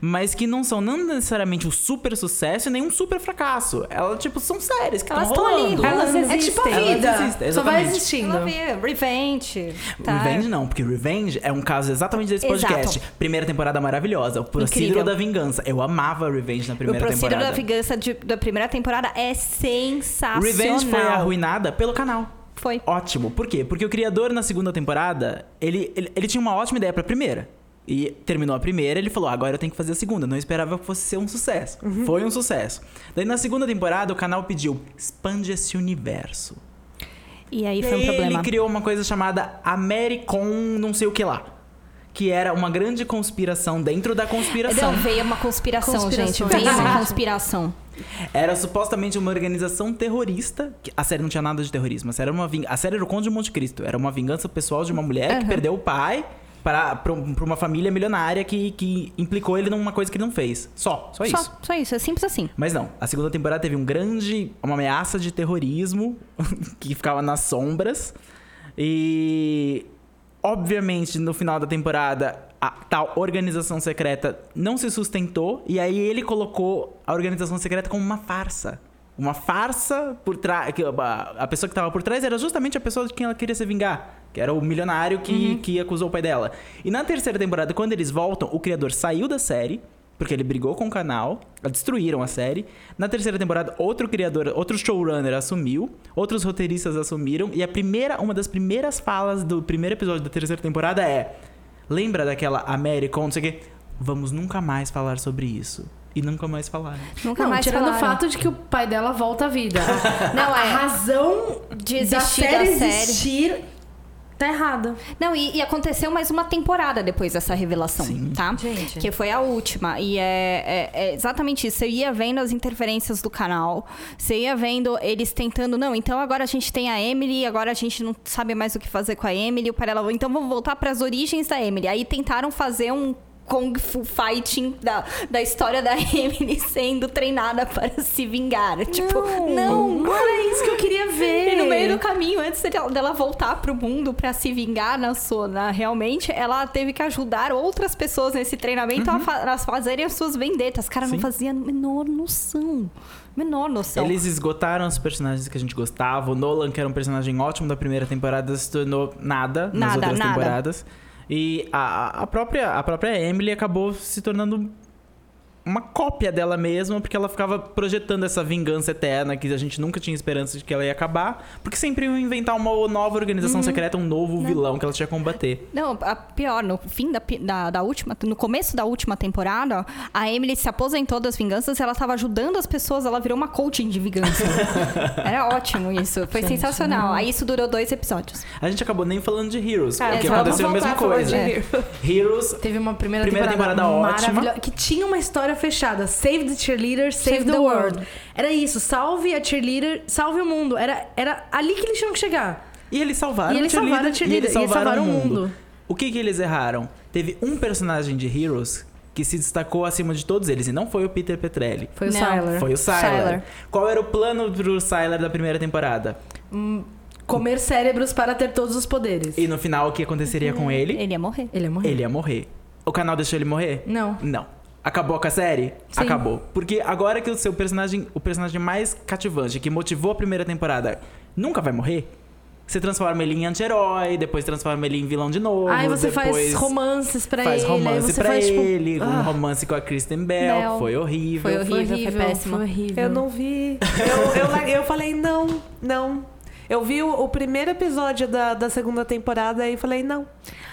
mas que não são não necessariamente um super sucesso e nem um super fracasso. Elas, tipo, são séries que Elas estão rolando. Elas É tipo a existem. vida. Elas existem, Só vai existindo. Ela vê Revenge. Tá. Revenge não, porque Revenge é um caso exatamente desse Exato. podcast. Primeira temporada maravilhosa, o Procedure Incrível. da Vingança. Eu amava Revenge na O primeira Procedure temporada. da Vingança de- da primeira temporada é sensacional. Revenge foi arruinada pelo canal. Foi. Ótimo. Por quê? Porque o criador na segunda temporada, ele, ele, ele tinha uma ótima ideia pra primeira. E terminou a primeira, ele falou: agora eu tenho que fazer a segunda. Não esperava que fosse ser um sucesso. Foi um sucesso. Daí na segunda temporada, o canal pediu: expande esse universo. E aí foi um problema. ele criou uma coisa chamada Americon não sei o que lá. Que era uma grande conspiração dentro da conspiração. Não, veio uma conspiração, gente. Conspirações. Veio uma conspiração. Era supostamente uma organização terrorista. que- A série não tinha nada de terrorismo. A série, era uma ving... a série era o Conde de Monte Cristo. Era uma vingança pessoal de uma mulher que perdeu o pai para uma família milionária que, que implicou ele numa coisa que ele não fez. Só, só isso. Só, só isso, é simples assim. Mas não, a segunda temporada teve um grande. uma ameaça de terrorismo que ficava nas sombras. E. Obviamente, no final da temporada, a tal organização secreta não se sustentou. E aí ele colocou a organização secreta como uma farsa. Uma farsa por trás. A pessoa que estava por trás era justamente a pessoa de quem ela queria se vingar. Que era o milionário que, que acusou o pai dela. E na terceira temporada, quando eles voltam, o criador saiu da série. Porque ele brigou com o canal, destruíram a série. Na terceira temporada, outro criador, outro showrunner assumiu, outros roteiristas assumiram, e a primeira, uma das primeiras falas do primeiro episódio da terceira temporada é: Lembra daquela American, não sei o quê? Vamos nunca mais falar sobre isso. E nunca mais falaram. Nunca Não, mais tirando falaram. o fato de que o pai dela volta à vida. Não, a é. razão De da existir série da série. existir tá errada. Não, e, e aconteceu mais uma temporada depois dessa revelação, tá? Gente. Que foi a última. E é, é- é exatamente isso. Você ia vendo as interferências do canal, você ia vendo eles tentando, não, então agora a gente tem a Emily, agora a gente não sabe mais o que fazer com a Emily, o pai dela, então vamos voltar para as origens da Emily. Aí tentaram fazer um Kung Fu Fighting da, da história da Emily sendo treinada para se vingar. Tipo, não, Não era isso que eu queria ver. e no meio do caminho, antes dela- voltar pro mundo pra se vingar na sua, na- realmente, ela teve que ajudar outras pessoas nesse treinamento a, fa- a fazerem as suas vendetas. Cara, não Sim. fazia a menor noção. Menor noção. Eles esgotaram os personagens que a gente gostava. O Nolan, que era um personagem ótimo da primeira temporada, se tornou nada, nas Nada, outras nada. temporadas. E a, a, própria, a própria Emily acabou se tornando uma cópia dela mesma, porque ela ficava projetando essa vingança eterna que a gente nunca tinha esperança de que ela ia acabar, porque sempre iam inventar uma nova organização Uhum. secreta, um novo vilão que ela tinha que combater. Não, a pior, no fim da, da, da última, no começo da última temporada, a Emily se aposentou das vinganças e ela tava ajudando as pessoas, ela virou uma coaching de vingança. Era ótimo isso, foi sensacional. Aí isso durou dois episódios. A gente acabou nem falando de Heroes, É, porque aconteceu a mesma coisa. Heroes Teve uma primeira, Primeira temporada ótima. maravilhosa, Que tinha uma história fechada. Save the cheerleader, save, Save the, the world. world. Era isso. Salve a cheerleader, salve o mundo. Era, era ali que eles tinham que chegar. E eles salvaram E eles salvaram a cheerleader, e eles e eles salvaram, salvaram o mundo. mundo. O que que eles erraram? Teve um personagem de Heroes que se destacou acima de todos eles, e não foi o Peter Petrelli. Foi o. Sylar. Foi o Sylar. Qual era o plano pro Sylar da primeira temporada? Comer cérebros para ter todos os poderes. E no final, o que aconteceria com ele? Ele ia morrer. Ele ia morrer. Ele ia morrer. O canal deixou ele morrer? Não. Não. Acabou com a série? Sim. Acabou. Porque agora que o seu personagem, o personagem mais cativante, que motivou a primeira temporada, nunca vai morrer, você transforma ele em anti-herói, depois transforma ele em vilão de novo. Aí você depois faz romances pra faz ele. romance você pra faz, tipo, ele, um ah, romance com a Kristen Bell, Bell. foi horrível. Foi horrível, foi péssimo. Foi horrível. Eu não vi. Eu, eu, eu falei, não, não. Eu vi o, o primeiro episódio da, da segunda temporada e falei, não. Eu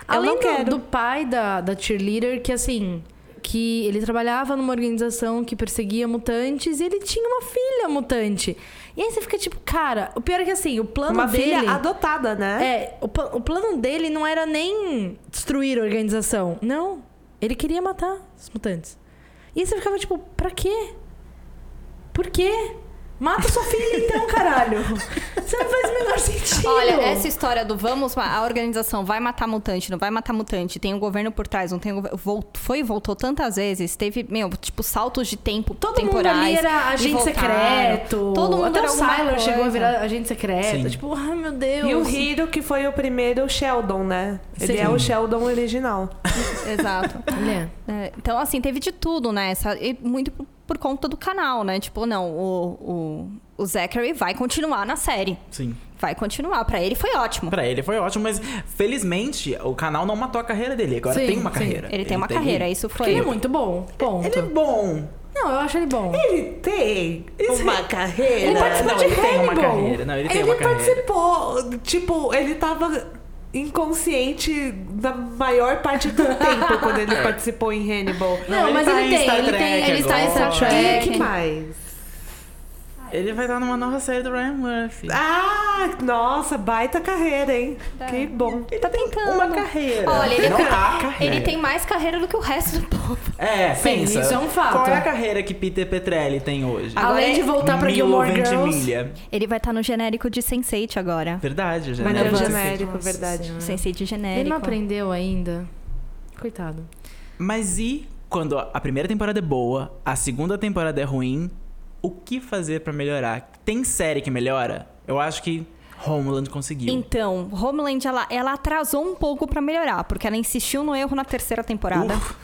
Além não do, quero. do pai da, da cheerleader, que assim, que ele trabalhava numa organização que perseguia mutantes e ele tinha uma filha mutante. E aí você fica tipo, cara, o pior é que assim, o plano Uma dele. filha adotada, né? É, o, o plano dele não era nem destruir a organização. Não. Ele queria matar os mutantes. E aí você ficava tipo, pra quê? Por quê? Mata sua filha então, caralho. Você não faz o menor sentido. Olha, essa história do vamos, a organização vai matar mutante, não vai matar mutante, tem o governo por trás, não tem o governo. Vol- foi e voltou tantas vezes, teve, meu, tipo, saltos de tempo Todo temporais. mundo ali era agente voltaram. secreto. Todo mundo Até era o Sylar chegou a virar agente secreto. Sim. Tipo, ai meu Deus. E o Hiro, que foi o primeiro Sheldon, né? Ele Sim. é o Sheldon original. Exato. É. É, então, assim, teve de tudo, né? Essa- e muito por, conta do canal, né? Tipo, não, o, o, o Zachary vai continuar na série. Sim. Vai continuar. Pra ele foi ótimo. Pra ele foi ótimo, mas felizmente o canal não matou a carreira dele. Agora Sim, tem uma sim. carreira. Ele tem uma carreira, isso foi. Ele é muito bom. Ponto. Ele é bom. Não, eu acho ele bom. Ele tem uma carreira. Ele participou não, de ele tem uma carreira. Não, ele tem Ele uma carreira. participou, tipo, ele tava inconsciente na maior parte do tempo quando ele participou em Hannibal. Não, ele mas tá ele em tem, Star ele Trek tem, ele está em Star Trek. que mais? Ele vai estar numa nova série do Ryan Murphy. Ah, nossa, baita carreira, hein? Que bom. Tá tentando. Uma carreira. Olha, ele, não tem, a carreira. ele tem mais carreira do que o resto do povo. É, Sim, pensa. isso é um fato. Qual é a carreira que Peter Petrelli tem hoje? Agora Além é de voltar pra Gilmore Girls. Ventimiglia. Ele vai estar no genérico de Sense8 agora. Verdade, já. Mas né? é genérico, Nossa verdade. Senhora. Sense8 genérico. Ele não aprendeu ainda. Coitado. Mas e quando a primeira temporada é boa, a segunda temporada é ruim, o que fazer pra melhorar? Tem série que melhora? Eu acho que Homeland conseguiu. Então, Homeland, ela, ela atrasou um pouco pra melhorar, porque ela insistiu no erro na terceira temporada. Uf.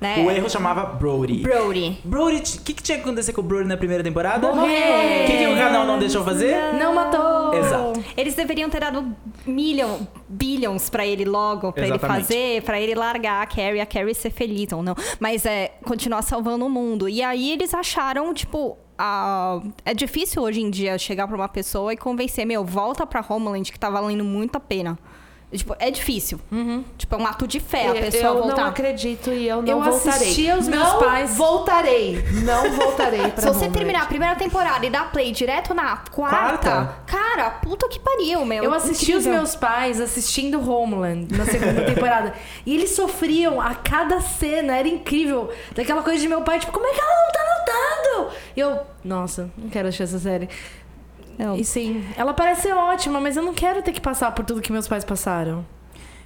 né? O erro chamava Brody. Brody. Brody, o que, que tinha que acontecer com o Brody na primeira temporada? Morrer. O que, que o canal não deixou fazer? Não matou! Exato. Eles deveriam ter dado million, billions pra ele logo, pra ele fazer, pra ele largar a Carrie, a Carrie ser feliz ou não. Mas é continuar salvando o mundo. E aí eles acharam, tipo, a- é difícil hoje em dia chegar pra uma pessoa e convencer, meu, volta pra Homeland que tá valendo muito a pena. Tipo, é difícil. Tipo, é um ato de fé a pessoa eu voltar. não acredito e eu não Eu voltarei. assisti aos meus não pais. voltarei. Não voltarei pra Se você Homeland. terminar a primeira temporada e dar play direto na quarta, Quarta? cara, puta que pariu, meu. Eu assisti os meus pais assistindo Homeland na segunda temporada. E eles sofriam a cada cena, era incrível. Daquela coisa de meu pai, tipo, como é que ela não tá notando? E eu, nossa, não quero assistir essa série. Não. E sim, ela parece ser ótima, mas eu não quero ter que passar por tudo que meus pais passaram.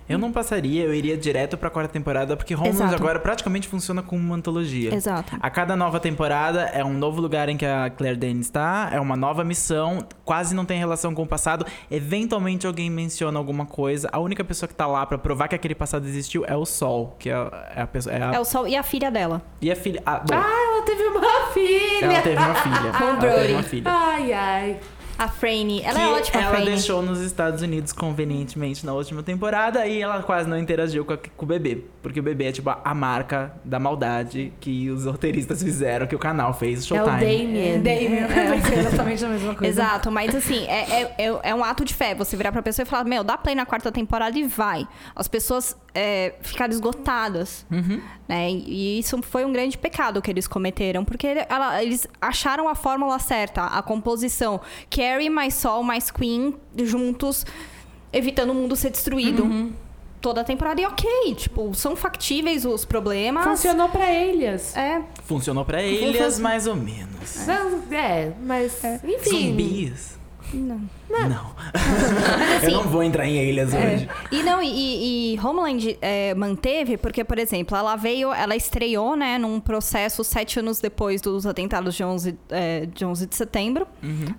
Eu não passaria, eu iria direto pra quarta temporada, porque Homeland Exato. agora praticamente funciona como uma antologia. Exato. A cada nova temporada é um novo lugar em que a Claire Danes está, é uma nova missão, quase não tem relação com o passado. Eventualmente alguém menciona alguma coisa. A única pessoa que tá lá pra provar que aquele passado existiu é o Sol, que é a, é a pessoa. É a, É o Sol e a filha dela. E a filha. ah, bom, Ah, ela teve uma filha. ela teve uma filha. Ela teve uma filha. Ai, ai. A Franny. Ela que é ótima, ela Franny. deixou nos Estados Unidos convenientemente na última temporada e ela quase não interagiu com, a- com o bebê. Porque o bebê é tipo a, a marca da maldade que os roteiristas fizeram, que o canal fez, É o Showtime. Damien. Damien, eu pensei exatamente a mesma coisa. Exato, mas assim, é, é, é, é um ato de fé. Você virar pra pessoa e falar, meu, dá play na quarta temporada e vai. As pessoas é, ficaram esgotadas. Né? E isso foi um grande pecado que eles cometeram, porque ela- eles acharam a fórmula certa, a composição. Carrie mais Sol mais Queen juntos, evitando o mundo ser destruído. Toda a temporada e ok, tipo, são factíveis os problemas. Funcionou pra eles. É, Funcionou pra ilhas, mais ou menos. Não, é, mas enfim. Zumbis? Não. Não. Eu não vou entrar em ilhas hoje. E não, e- e, Homeland é, manteve, porque, por exemplo, ela veio, ela estreou, né, num processo sete anos depois dos atentados de 11, é, de 11 de setembro,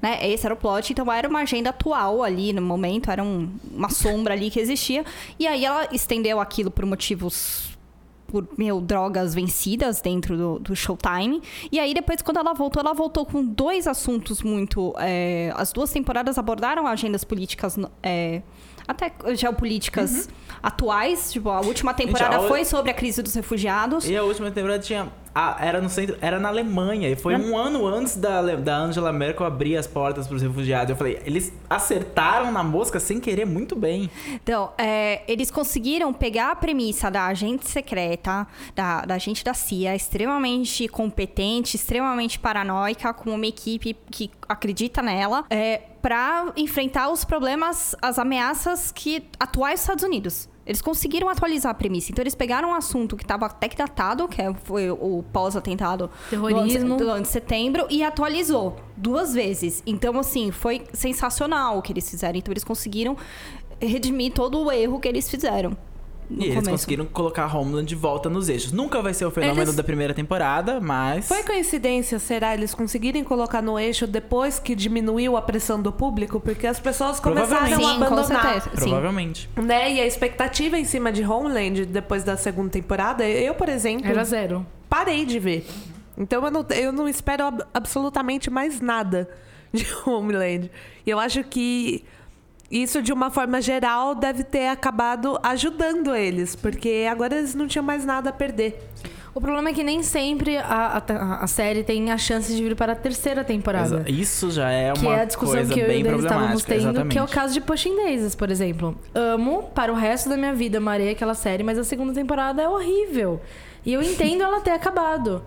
né, esse era o plot, então era uma agenda atual ali no momento, era um- uma sombra ali que existia, e aí ela estendeu aquilo por motivos por, meu, drogas vencidas dentro do, do Showtime. E aí, depois, quando ela voltou, ela voltou com dois assuntos muito. é, as duas temporadas abordaram agendas políticas. é, até geopolíticas atuais. Tipo, a última temporada a o- foi sobre a crise dos refugiados. E a última temporada tinha. Ah, era no centro. Era na Alemanha. E foi um ano antes da, da Angela Merkel abrir as portas pros refugiados. Eu falei, eles acertaram na mosca sem querer muito bem. Então, é, eles conseguiram pegar a premissa da agente secreta, da, da agente da CIA, extremamente competente, extremamente paranoica, com uma equipe que acredita nela, é, para enfrentar os problemas, as ameaças que atuais Estados Unidos. Eles conseguiram atualizar a premissa. Então, eles pegaram um assunto que estava até que datado, que é- foi o pós-atentado Terrorismo. do 11 de setembro, e atualizou duas vezes. Então, assim, foi sensacional o que eles fizeram. Então, eles conseguiram redimir todo o erro que eles fizeram. No e eles começo. conseguiram colocar Homeland de volta nos eixos. Nunca vai ser o fenômeno Eles- da primeira temporada, mas. Foi coincidência, será? Eles conseguirem colocar no eixo depois que diminuiu a pressão do público? Porque as pessoas começaram a Sim, com abandonar. Provavelmente. Né? E a expectativa em cima de Homeland depois da segunda temporada, eu, por exemplo, Era zero. parei de ver. Então eu não, eu não espero ab- absolutamente mais nada de Homeland. E eu acho que isso, de uma forma geral, deve ter acabado ajudando eles, porque agora eles não tinham mais nada a perder. O problema é que nem sempre a, a, a série tem a chance de vir para a terceira temporada. Exa- Isso já é uma Que é a discussão coisa que eu e bem o Denis estávamos problemática. tendo, exatamente. que é o caso de Pushing Daisies, por exemplo. Amo, para o resto da minha vida, amarei aquela série, mas a segunda temporada é horrível. E eu entendo ela ter acabado.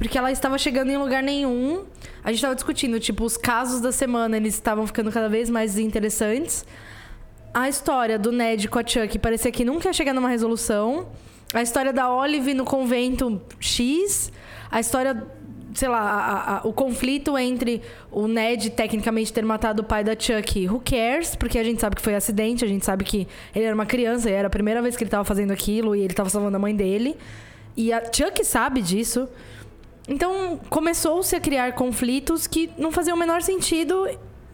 Porque ela estava chegando em lugar nenhum. A gente estava discutindo, tipo, os casos da semana, eles estavam ficando cada vez mais interessantes. A história do Ned com a Chuck parecia que nunca ia chegar numa resolução. A história da Olive no convento X. A história, sei lá, a- a- o conflito entre o Ned tecnicamente ter matado o pai da Chuck. Who cares? Porque a gente sabe que foi acidente, a gente sabe que ele era uma criança e era a primeira vez que ele estava fazendo aquilo e ele estava salvando a mãe dele. E a Chuck sabe disso. Então começou-se a criar conflitos que não faziam o menor sentido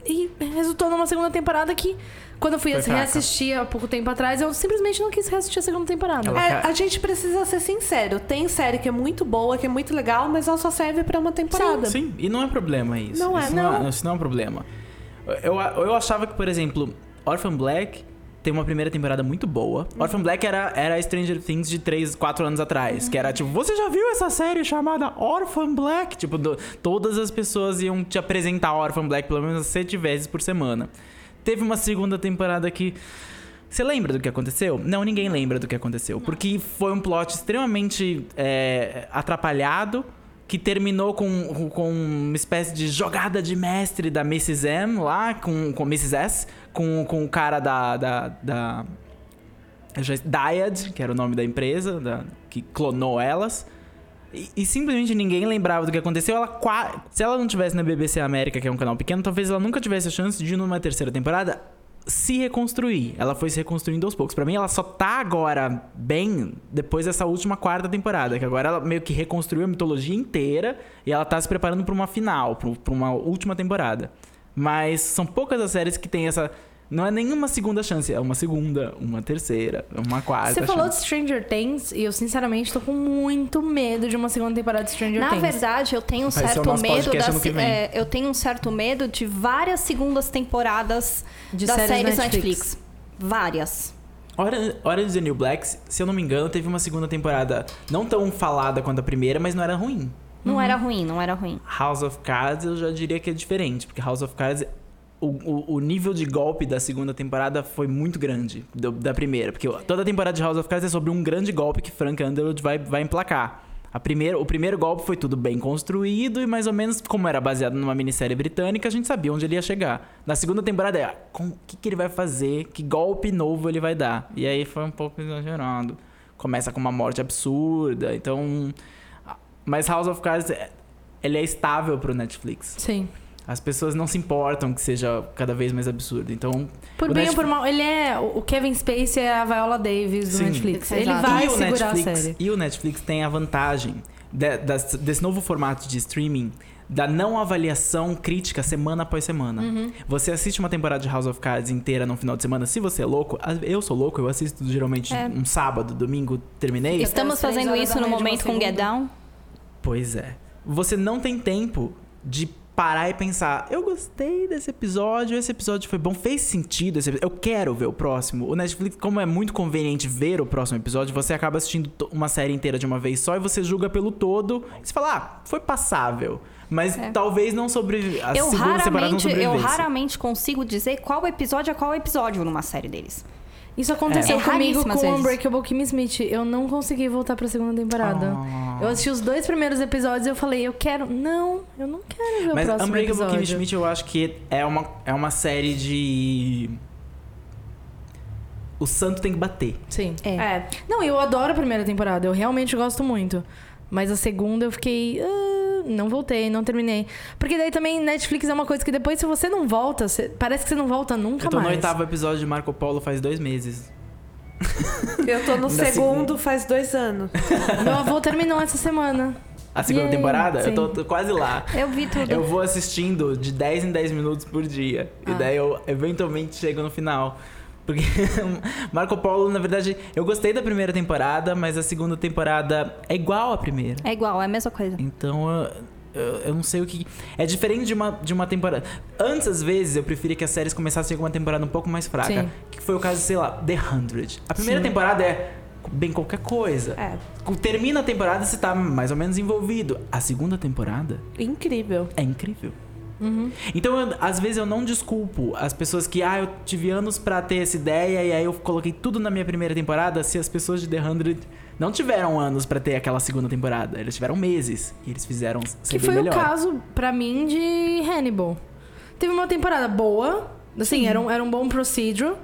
e resultou numa segunda temporada que, quando eu fui Foi fraca. reassistir há pouco tempo atrás, eu simplesmente não quis reassistir a segunda temporada. É, a gente precisa ser sincero. Tem série que é muito boa, que é muito legal, mas ela só serve pra uma temporada. Sim, e não é problema isso. Não é, isso não. Isso não é um problema. Eu, eu achava que, por exemplo, Orphan Black tem uma primeira temporada muito boa. Orphan Black era, era Stranger Things de 3, 4 anos atrás. Que era tipo, você já viu essa série chamada Orphan Black? Tipo, do- todas as pessoas iam te apresentar Orphan Black pelo menos sete vezes por semana. Teve uma segunda temporada que. Você lembra do que aconteceu? Não, ninguém lembra do que aconteceu. Porque foi um plot extremamente é, atrapalhado, que terminou com, com uma espécie de jogada de mestre da Mrs. M lá, com, com Mrs. S, com, com o cara da. da, da Dyad, que era o nome da empresa, da- que clonou elas. E, e simplesmente ninguém lembrava do que aconteceu. Ela Se ela não tivesse na BBC América, que é um canal pequeno, talvez ela nunca tivesse a chance de, numa terceira temporada, se reconstruir. Ela foi se reconstruindo aos poucos. Pra mim, ela só tá agora bem depois dessa última quarta temporada, que agora ela meio que reconstruiu a mitologia inteira e ela tá se preparando pra uma final, pra uma última temporada. Mas são poucas as séries que tem essa. Não é nenhuma segunda chance, é uma segunda, uma terceira, uma quarta. Você falou de chance. Stranger Things e eu, sinceramente, tô com muito medo de uma segunda temporada de Stranger Na Things. verdade, eu tenho um Vai certo medo das, é, eu tenho um certo medo de várias segundas temporadas De das séries séries, Netflix. Netflix. Várias. Orange is the New Black, se eu não me engano, teve uma segunda temporada não tão falada quanto a primeira, mas não era ruim. Não era ruim, não era ruim. House of Cards eu já diria que é diferente, porque House of Cards, o, o, o nível de golpe da segunda temporada foi muito grande do- da primeira, porque toda a temporada de House of Cards é sobre um grande golpe que Frank Underwood vai, vai emplacar. A primeira, o primeiro golpe foi tudo bem construído e mais ou menos como era baseado numa minissérie britânica, a gente sabia onde ele ia chegar. Na segunda temporada é o que, que ele vai fazer, que golpe novo ele vai dar. E aí foi um pouco exagerado. Começa com uma morte absurda, então... Mas House of Cards, é- ele é estável pro Netflix. Sim. As pessoas não se importam que seja cada vez mais absurdo. Então, Por bem Netflix- ou por mal, ele é. O Kevin Spacey é a Viola Davis do Sim. Netflix. Ele Exato. vai segurar Netflix, a série. E o Netflix tem a vantagem de- das- desse novo formato de streaming da não avaliação crítica semana após semana. Uhum. Você assiste uma temporada de House of Cards inteira no final de semana, se você é louco, eu sou louco, eu assisto geralmente É. um sábado, domingo, terminei. Estamos fazendo isso no de momento com Get. Down. Pois é. Você não tem tempo de parar e pensar, eu gostei desse episódio, esse episódio foi bom, fez sentido esse eu quero ver o próximo. O Netflix, como é muito conveniente ver o próximo episódio, você acaba assistindo uma série inteira de uma vez só e você julga pelo todo. E você fala, ah, foi passável. Mas talvez não sobre a Eu segunda temporada não raramente, eu raramente consigo dizer qual episódio é qual episódio numa série deles. Isso aconteceu É. É comigo com vezes. Unbreakable Kimmy Smith. Eu não consegui voltar pra segunda temporada. Ah. Eu assisti os dois primeiros episódios e eu falei, eu quero. Não, eu não quero ver Mas o próximo Unbreakable episódio. Kimmy Schmidt eu acho que é uma, é uma série de... O santo tem que bater. Sim. É. Não, eu adoro a primeira temporada. Eu realmente gosto muito. Mas a segunda eu fiquei. "Ah, não voltei, não terminei. Porque daí também Netflix é uma coisa que depois, se você não volta, você- parece que você não volta nunca eu tô mais. no oitavo episódio de Marco Polo faz dois meses. Eu tô no Da segundo faz dois anos. Meu avô terminou essa semana. A segunda Yay, temporada? sim. Eu tô, tô quase lá. Eu vi tudo. Eu vou assistindo de 10 em 10 minutos por dia. E Ah. daí eu eventualmente chego no final. Porque Marco Polo, na verdade, eu gostei da primeira temporada, mas a segunda temporada é igual à primeira. É igual, é a mesma coisa. Então eu, eu, eu não sei o que. É diferente de uma, de uma temporada. Antes, às vezes, eu preferia que as séries começassem com uma temporada um pouco mais fraca. Sim. Que foi o caso, sei lá, The 100. A primeira Sim. temporada é bem qualquer coisa. É, Termina a temporada, você tá mais ou menos envolvido. A segunda temporada incrível. é incrível. Então, eu- às vezes eu não desculpo as pessoas que, ah, eu tive anos pra ter essa ideia e aí eu coloquei tudo na minha primeira temporada, se as pessoas de The 100 não tiveram anos pra ter aquela segunda temporada. Eles tiveram meses e eles fizeram ser Que foi melhor. o caso, pra mim, de Hannibal. Teve uma temporada boa, assim, era um, era um bom procedural.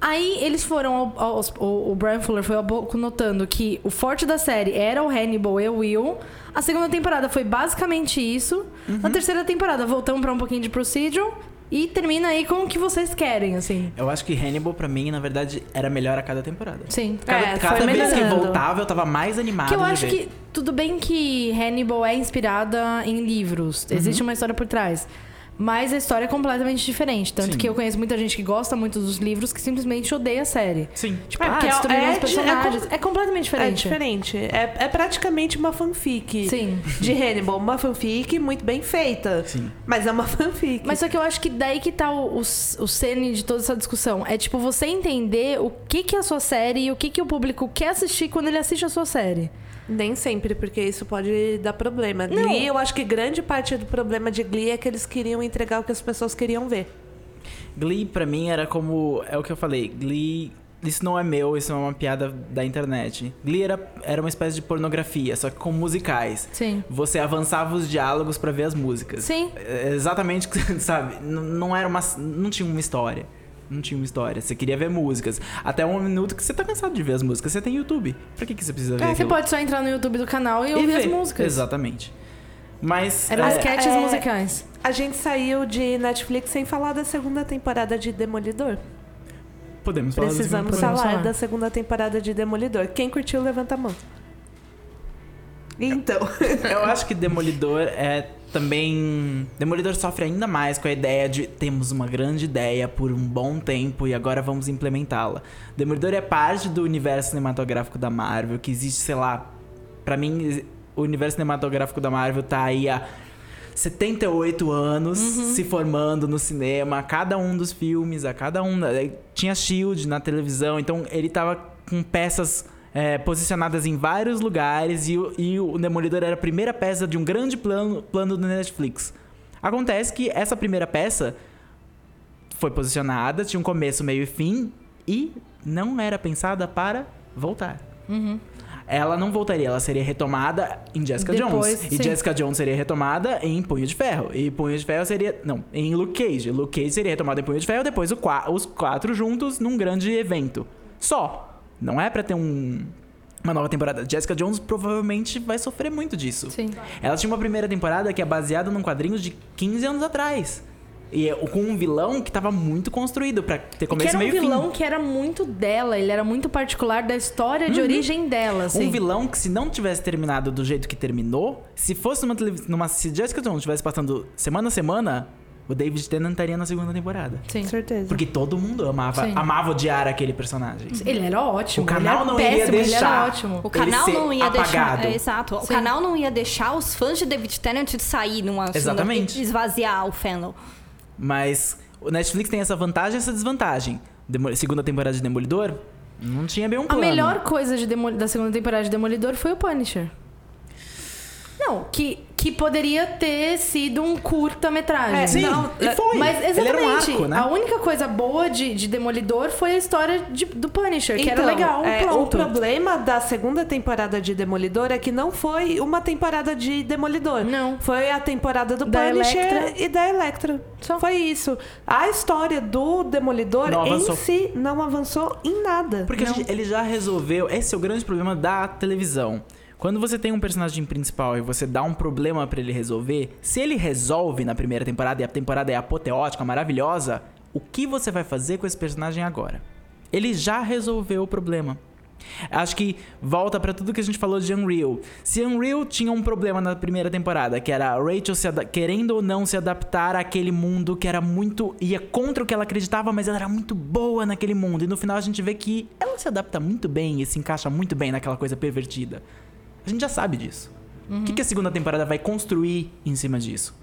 Aí eles foram ao, aos- o, o Brian Fuller foi ao notando que o forte da série era o Hannibal e o Will. A segunda temporada foi basicamente isso. Na terceira temporada voltamos pra um pouquinho de procedural e termina aí com o que vocês querem, assim. Eu acho que Hannibal, pra mim, na verdade, era melhor a cada temporada. Sim. Cada, É, cada vez que melhorando. voltava, eu tava mais animado Que eu acho ver. que tudo bem que Hannibal é inspirada em livros, Uhum. existe uma história por trás. Mas a história é completamente diferente. Tanto Sim. que eu conheço muita gente que gosta muito dos livros que simplesmente odeia a série. Sim. Tipo, É, ah, porque é- destruíram é os é personagens. com- É, completamente É diferente. diferente. É, é praticamente uma fanfic. Sim. De Hannibal. Uma fanfic muito bem feita. Sim. Mas é uma fanfic. Mas só que eu acho que daí que tá o, o, o cerne de toda essa discussão. É tipo você entender o que, que é a sua série e o que, que o público quer assistir quando ele assiste a sua série. Nem sempre, porque isso pode dar problema. Não. Glee, eu acho que grande parte do problema de Glee é que eles queriam entregar o que as pessoas queriam ver. Glee, pra mim, era como... É o que eu falei. Glee... Isso não é meu, isso é uma piada da internet. Glee era, era uma espécie de pornografia, só que com musicais. Sim. Você avançava os diálogos pra ver as músicas. Sim. É Exatamente, sabe? N- Não era uma... Não tinha uma história. Não tinha uma história. Você queria ver músicas. Até um minuto que você tá cansado de ver as músicas. Você tem YouTube. Pra que, que você precisa ver É, você pode só entrar no YouTube do canal e, ouvir as ver. músicas. Exatamente. Mas... Eram é, sketches é- musicais. A gente saiu de Netflix sem falar da segunda temporada de Demolidor. Podemos falar da segunda Precisamos falar falar. da segunda temporada de Demolidor. Quem curtiu, levanta a mão. Então. Eu acho que Demolidor é também. Demolidor sofre ainda mais com a ideia de temos uma grande ideia por um bom tempo e agora vamos implementá-la. Demolidor é parte do universo cinematográfico da Marvel, que existe, sei lá. Pra mim, o universo cinematográfico da Marvel tá aí há 78 anos se formando no cinema, a cada um dos filmes, a cada um. Tinha Shield na televisão, então ele tava com peças é, posicionadas em vários lugares e, o- e o Demolidor era a primeira peça de um grande plano, plano do Netflix. Acontece que essa primeira peça foi posicionada, tinha um começo, meio e fim e não era pensada para voltar. Ela não voltaria, ela seria retomada em Jessica Depois, Jones. E sim. Jessica Jones seria retomada em Punho de Ferro. E Punho de Ferro seria. Não, em Luke Cage. Luke Cage seria retomado em Punho de Ferro, depois o os quatro juntos num grande evento. Só. Não é pra ter um. Uma nova temporada. Jessica Jones provavelmente vai sofrer muito disso. Sim. Ela tinha uma primeira temporada que é baseada num quadrinho de 15 anos atrás. E é- com um vilão que tava muito construído pra ter E que começo, era um meio vilão fim. que era muito dela, ele era muito particular da história de origem dela, assim. Um vilão que se não tivesse terminado do jeito que terminou, se fosse numa televisão, numa se Jessica Jones estivesse passando semana a semana, o David Tennant estaria na segunda temporada. Sim. Com certeza. Porque todo mundo amava, Sim. amava odiar aquele personagem. Ele era ótimo. O canal ele não Ele deixar. era ótimo. O canal não ia apagado. deixar. é, exato. O canal não ia deixar os fãs de David Tennant de sair numa segunda- Exatamente. esvaziar o fandom. Mas o Netflix tem essa vantagem e essa desvantagem. Demo- segunda temporada de Demolidor, não tinha bem um A plano. melhor coisa de da segunda temporada de Demolidor foi o Punisher. Não, que, que poderia ter sido um curta-metragem. É, Sim, Não, e foi. Mas Ele era um exatamente. arco, né? A única coisa boa de, de Demolidor foi a história de- do Punisher, que era Então, legal. é, o problema da segunda temporada de Demolidor é que não foi uma temporada de Demolidor. Não. Foi a temporada do Da Punisher Elektra. e da Electra. Só. Foi isso. A história do Demolidor Não em avançou. si não avançou em nada. Porque Não. gente- ele já resolveu. Esse é o grande problema da televisão. Quando você tem um personagem principal e você dá um problema pra ele resolver, se ele resolve na primeira temporada e a temporada é apoteótica, maravilhosa, o que você vai fazer com esse personagem agora? Ele já resolveu o problema. Acho que volta pra tudo que a gente falou de Unreal. Se Unreal tinha um problema na primeira temporada, que era a Rachel querendo ou não se adaptar àquele mundo que era muito. ia contra o que ela acreditava, mas ela era muito boa naquele mundo. E no final a gente vê que ela se adapta muito bem e se encaixa muito bem naquela coisa pervertida. A gente já sabe disso. O que, que a segunda temporada vai construir em cima disso?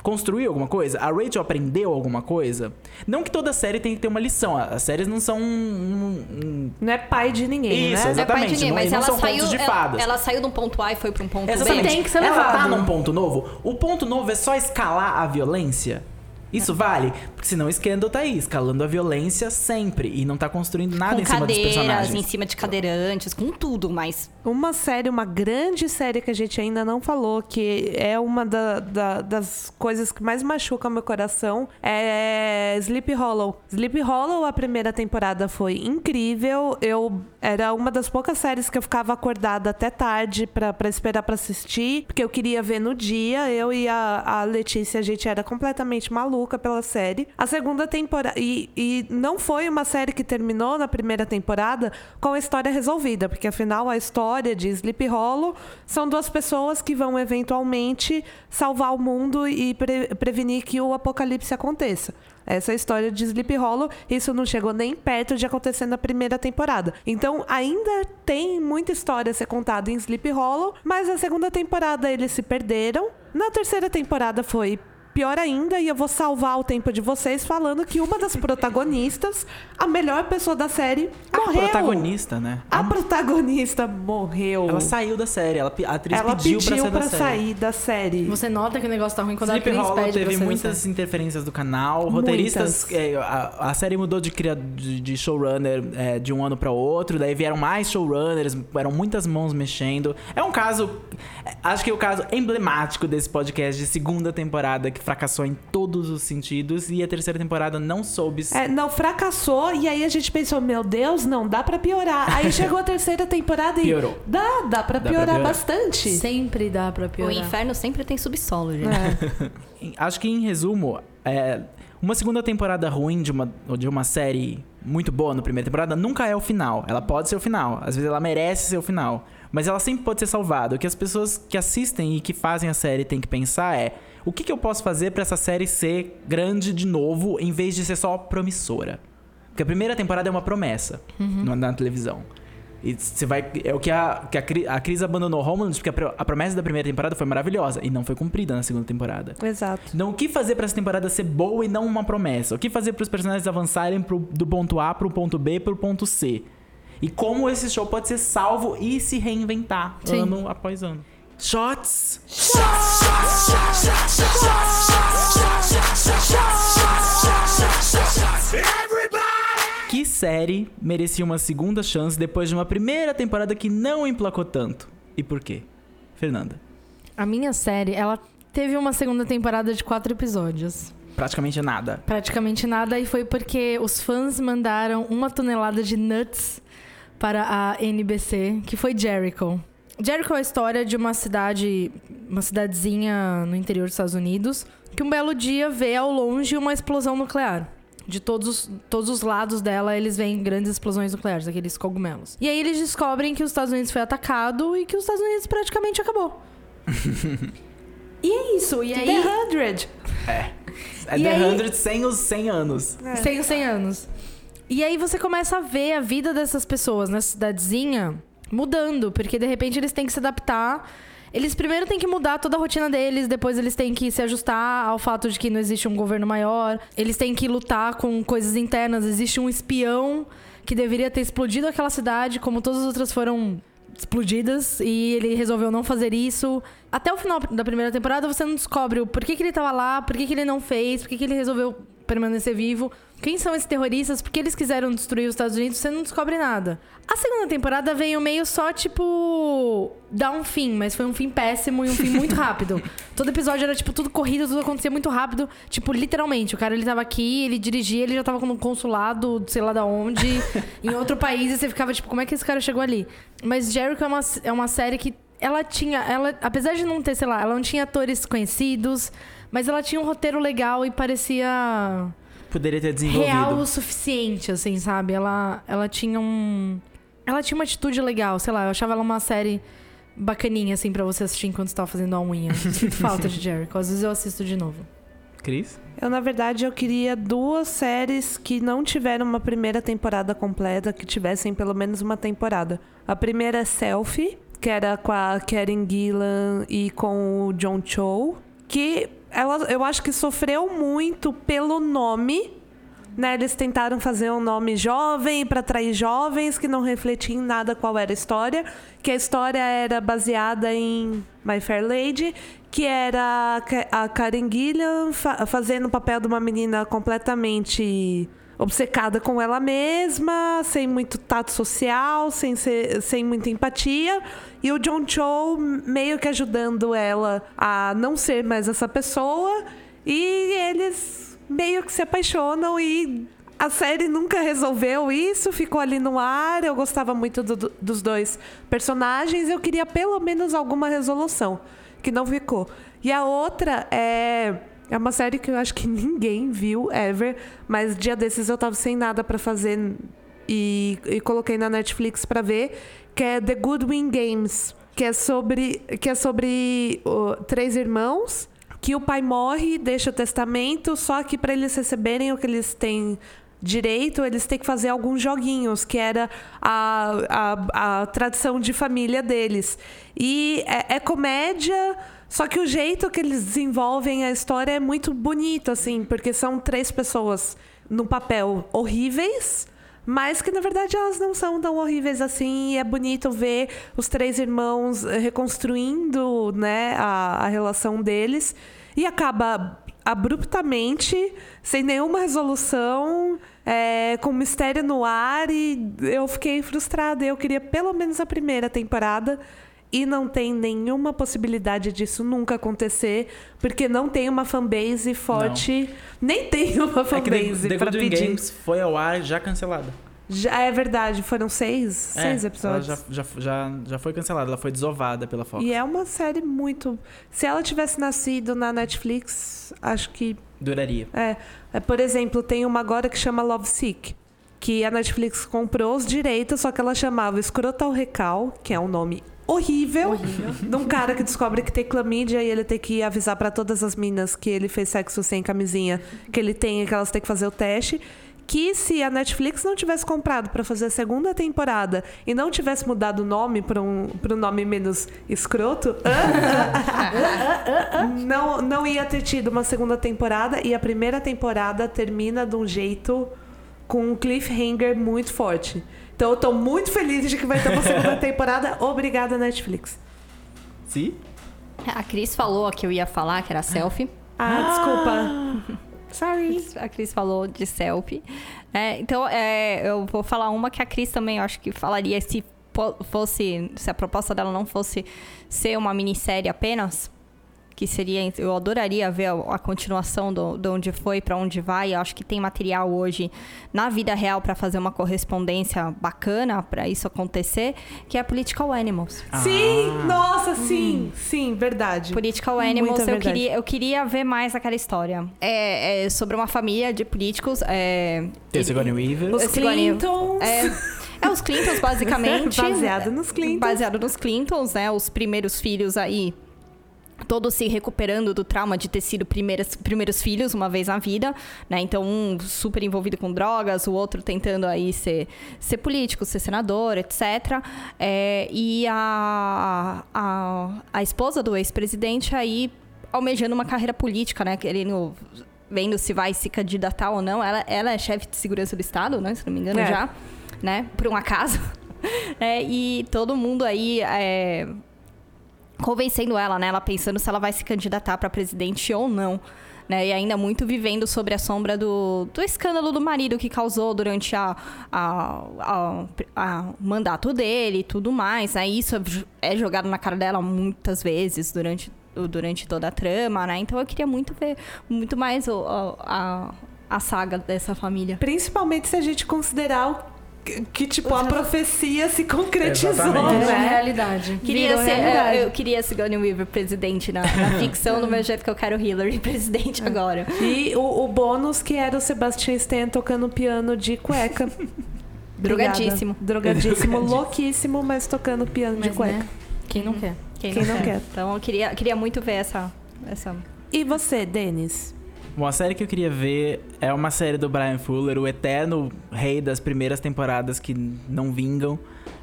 construiu alguma coisa? A Rachel aprendeu alguma coisa? Não que toda série tem que ter uma lição. As séries não são um. um- Não é pai de ninguém, Isso, né? Não é pai de Exatamente, ninguém, não- mas não ela são saiu, de ela, fadas. ela saiu de um ponto A e foi para um ponto Exatamente. B. tem que ser Ela tá levado. num ponto novo. O ponto novo é só escalar a violência? Isso vale? Porque senão Scandal tá aí, escalando a violência sempre. E não tá construindo nada Com em cima dos cadeiras, personagens. em cima de cadeirantes, com tudo, mas Uma série, uma grande série que a gente ainda não falou, que é uma da- da- das coisas que mais machuca meu coração, é Sleep Hollow. Sleep Hollow, a primeira temporada foi incrível. Eu era uma das poucas séries que eu ficava acordada até tarde pra, pra esperar pra assistir, porque eu queria ver no dia. Eu e a, a Letícia, a gente era completamente maluca pela série. A segunda temporada. E, e não foi uma série que terminou na primeira temporada com a história resolvida, porque afinal a história de Sleep Hollow são duas pessoas que vão eventualmente salvar o mundo e pre- prevenir que o apocalipse aconteça. Essa é história de Sleep Hollow. Isso não chegou nem perto de acontecer na primeira temporada. Então, ainda tem muita história a ser contada em Sleep Hollow, mas na segunda temporada eles se perderam. Na terceira temporada foi pior ainda, e eu vou salvar o tempo de vocês falando que uma das protagonistas, a melhor pessoa da série, A morreu. protagonista, né? A protagonista morreu. Ela saiu da série. Ela, a atriz Ela pediu, pediu, pra pra, sair da série. sair da série. Você nota que o negócio tá ruim quando a Sleep atriz Hollow pede teve muitas interferências do canal, roteiristas. É, a, a série mudou de, cria- de, de showrunner é, de um ano pra outro, daí vieram mais showrunners, eram muitas mãos mexendo. É um caso, é, acho que é o caso emblemático desse podcast de segunda temporada que fracassou em todos os sentidos e a terceira temporada não soube. É, não, fracassou, e aí a gente pensou, meu Deus, não, dá pra piorar. Aí chegou a terceira temporada e. Piorou. Dá, dá pra pra piorar piorar. bastante. Sempre dá pra o piorar. inferno sempre tem subsolo, gente. É. Acho que em resumo, é, uma segunda temporada ruim de uma, de uma série muito boa na primeira temporada nunca é o final. Ela pode ser o final. Às vezes ela merece ser o final. Mas ela sempre pode ser salvada. O que as pessoas que assistem e que fazem a série têm que pensar é: o que, que eu posso fazer pra essa série ser grande de novo em vez de ser só promissora? Porque a primeira temporada é uma promessa na, na televisão. E você vai. É o que a, que a, Cri- a Cris abandonou Homeland, porque a, a promessa da primeira temporada foi maravilhosa e não foi cumprida na segunda temporada. Exato. Então, o que fazer pra essa temporada ser boa e não uma promessa? O que fazer para os personagens avançarem pro- do ponto A pro ponto B pro ponto C? E como esse show pode ser salvo e se reinventar Sim. ano após ano. Shots! Que série merecia uma segunda chance depois de uma primeira temporada que não emplacou tanto? E por quê? Fernanda. A minha série, ela teve uma segunda temporada de quatro episódios. Praticamente nada. Praticamente nada, e foi porque os fãs mandaram uma tonelada de nuts para a NBC, que foi Jericho. Jericho é a história de uma cidade, uma cidadezinha no interior dos Estados Unidos, que um belo dia vê ao longe uma explosão nuclear. De todos os, todos os lados dela, eles veem grandes explosões nucleares, aqueles cogumelos. E aí eles descobrem que os Estados Unidos foi atacado e que os Estados Unidos praticamente acabou. e é isso. E aí, The 100. É E The aí- 100 sem os 100 anos. Sem os 100 anos. E aí você começa a ver a vida dessas pessoas nessa cidadezinha mudando, porque de repente eles têm que se adaptar. Eles primeiro têm que mudar toda a rotina deles, depois eles têm que se ajustar ao fato de que não existe um governo maior. Eles têm que lutar com coisas internas. Existe um espião que deveria ter explodido aquela cidade, como todas as outras foram explodidas, e ele resolveu não fazer isso. Até o final da primeira temporada você não descobre o porquê que ele tava lá, por que ele não fez, por que ele resolveu permanecer vivo. Quem são esses terroristas? Por que eles quiseram destruir os Estados Unidos? Você não descobre nada. A segunda temporada veio meio só, tipo, dar um fim, mas foi um fim péssimo e um fim muito rápido. Todo episódio era, tipo, tudo corrido, tudo acontecia muito rápido. Tipo, literalmente, o cara, ele tava aqui, ele dirigia, ele já tava no consulado, sei lá da onde, em outro país, e você ficava, tipo, como é que esse cara chegou ali? Mas Jericho é uma, é uma série que ela tinha, ela, apesar de não ter, sei lá, ela não tinha atores conhecidos, mas ela tinha um roteiro legal e parecia Poderia ter desenvolvido. real o suficiente, assim, sabe? Ela, ela tinha um. Ela tinha uma atitude legal, sei lá, eu achava ela uma série bacaninha, assim, pra você assistir enquanto você tava fazendo a unha. Sinto falta de Jericho. Às vezes eu assisto de novo. Cris? Eu, na verdade, eu queria duas séries que não tiveram uma primeira temporada completa, que tivessem pelo menos uma temporada. A primeira é Selfie, que era com a Karen Gillan e com o John Cho, que ela, eu acho que sofreu muito pelo nome. Né, eles tentaram fazer um nome jovem para atrair jovens que não refletia em nada qual era a história. Que a história era baseada em My Fair Lady, que era a Karen Gillan fa fazendo o papel de uma menina completamente obcecada com ela mesma, sem muito tato social, sem, ser, sem muita empatia. E o John Cho meio que ajudando ela a não ser mais essa pessoa. E eles meio que se apaixonam e a série nunca resolveu isso, ficou ali no ar. Eu gostava muito do, dos dois personagens, eu queria pelo menos alguma resolução, que não ficou. E a outra é é uma série que eu acho que ninguém viu ever, mas dia desses eu tava sem nada para fazer e, e, coloquei na Netflix para ver, que é The Goodwin Games, que é sobre que é sobre uh, três irmãos que o pai morre, deixa o testamento, só que para eles receberem o que eles têm direito, eles têm que fazer alguns joguinhos, que era a, a, a tradição de família deles. E é, é, comédia, só que o jeito que eles desenvolvem a história é muito bonito, assim, porque são três pessoas no papel horríveis. Mas que na verdade elas não são tão horríveis assim. E é bonito ver os três irmãos reconstruindo né, a, a relação deles. E acaba abruptamente, sem nenhuma resolução, é, com mistério no ar. E eu fiquei frustrada. Eu queria pelo menos a primeira temporada. E não tem nenhuma possibilidade disso nunca acontecer, porque não tem uma fanbase forte. Não. Nem tem uma fanbase é pra pedir. Games foi ao ar já cancelada. Já é verdade, foram seis, é, seis episódios. Já, já, já, já foi cancelada, ela foi desovada pela Fox. E é uma série muito. Se ela tivesse nascido na Netflix, acho que. Duraria. É. é por exemplo, tem uma agora que chama Love Sick. Que a Netflix comprou os direitos, só que ela chamava Escrotal Recal, que é um nome horrível, horrível. de um cara que descobre que tem clamídia e ele tem que avisar para todas as minas que ele fez sexo sem camisinha, que ele tem e que elas têm que fazer o teste que se a Netflix não tivesse comprado para fazer a segunda temporada e não tivesse mudado o nome para um, um nome menos escroto, não, não ia ter tido uma segunda temporada e a primeira temporada termina de um jeito com um cliffhanger muito forte. Então eu tô muito feliz de que vai ter uma segunda temporada. Obrigada, Netflix. Sim? A Cris falou que eu ia falar, que era selfie. Ah, desculpa. Sorry. A Cris falou de selfie. É, então, é, eu vou falar uma que a Cris também, eu acho que falaria se fosse, se a proposta dela não fosse ser uma minissérie apenas, que seria. Eu adoraria ver a, a continuação do, de onde foi para onde vai. Eu acho que tem material hoje na vida real para fazer uma correspondência bacana para isso acontecer, que é Political Animals. Ah. Sim, nossa, sim, hum. sim, verdade. Political Animals, eu queria, eu queria ver mais aquela história. É, é sobre uma família de políticos. É, Tem Sigourney Weaver. Os Clintons. É, é os Clintons, basicamente. Baseado nos Clintons. Baseado nos Clintons, né? Os primeiros filhos aí todos se recuperando do trauma de ter sido primeiras, primeiros filhos uma vez na vida, né? Então, um super envolvido com drogas, o outro tentando aí ser, ser político, ser senador, etc. É, e a, a, a esposa do ex-presidente aí almejando uma carreira política, né? Querendo vendo se vai se candidatar ou não. Ela, ela é chefe de segurança do Estado, né? Se não me engano, é. já. Né? Por um acaso. É, e todo mundo aí é, convencendo ela, né? Ela pensando se ela vai se candidatar para presidente ou não. Né, e ainda muito vivendo sobre a sombra do, do escândalo do marido que causou durante a, a, a, a mandato dele e tudo mais. Né? Isso é jogado na cara dela muitas vezes durante, durante toda a trama, né? Então eu queria muito ver muito mais o, a, a saga dessa família. Principalmente se a gente considerar o que, tipo, a profecia se concretizou, Exatamente. né? É realidade. Queria ser, realidade. Eu queria Sigourney Weaver presidente na, na ficção, do meu jeito que eu quero Hillary presidente agora. E o, o bônus que era o Sebastian Stan tocando piano de cueca. Drogadíssimo. Drogadíssimo, louquíssimo, mas tocando piano mas, de cueca. Né? Quem não quer? Quem, Quem não, não quer? quer? Então eu queria, queria muito ver essa, essa. E você, Denis? Bom, a série que eu queria ver é uma série do Brian Fuller, o eterno rei das primeiras temporadas que não vingam.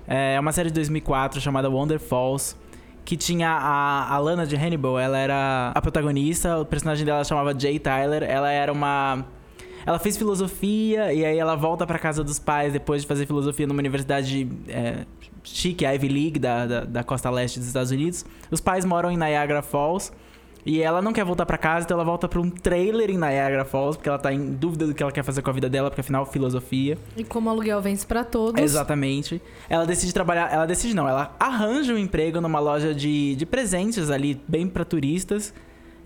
É uma série de 2004 chamada Wonder Falls, que tinha a, a Lana de Hannibal, ela era a protagonista, o personagem dela chamava Jay Tyler, ela era uma ela fez filosofia e aí ela volta pra casa dos pais depois de fazer filosofia numa universidade é, chique, Ivy League da, da, da costa leste dos Estados Unidos. Os pais moram em Niagara Falls. E ela não quer voltar pra casa, então ela volta pra um trailer em Niagara Falls, porque ela tá em dúvida do que ela quer fazer com a vida dela, porque afinal, filosofia. E como aluguel vence pra todos. Exatamente. Ela decide trabalhar. Ela decide não, ela arranja um emprego numa loja de, de presentes ali, bem pra turistas.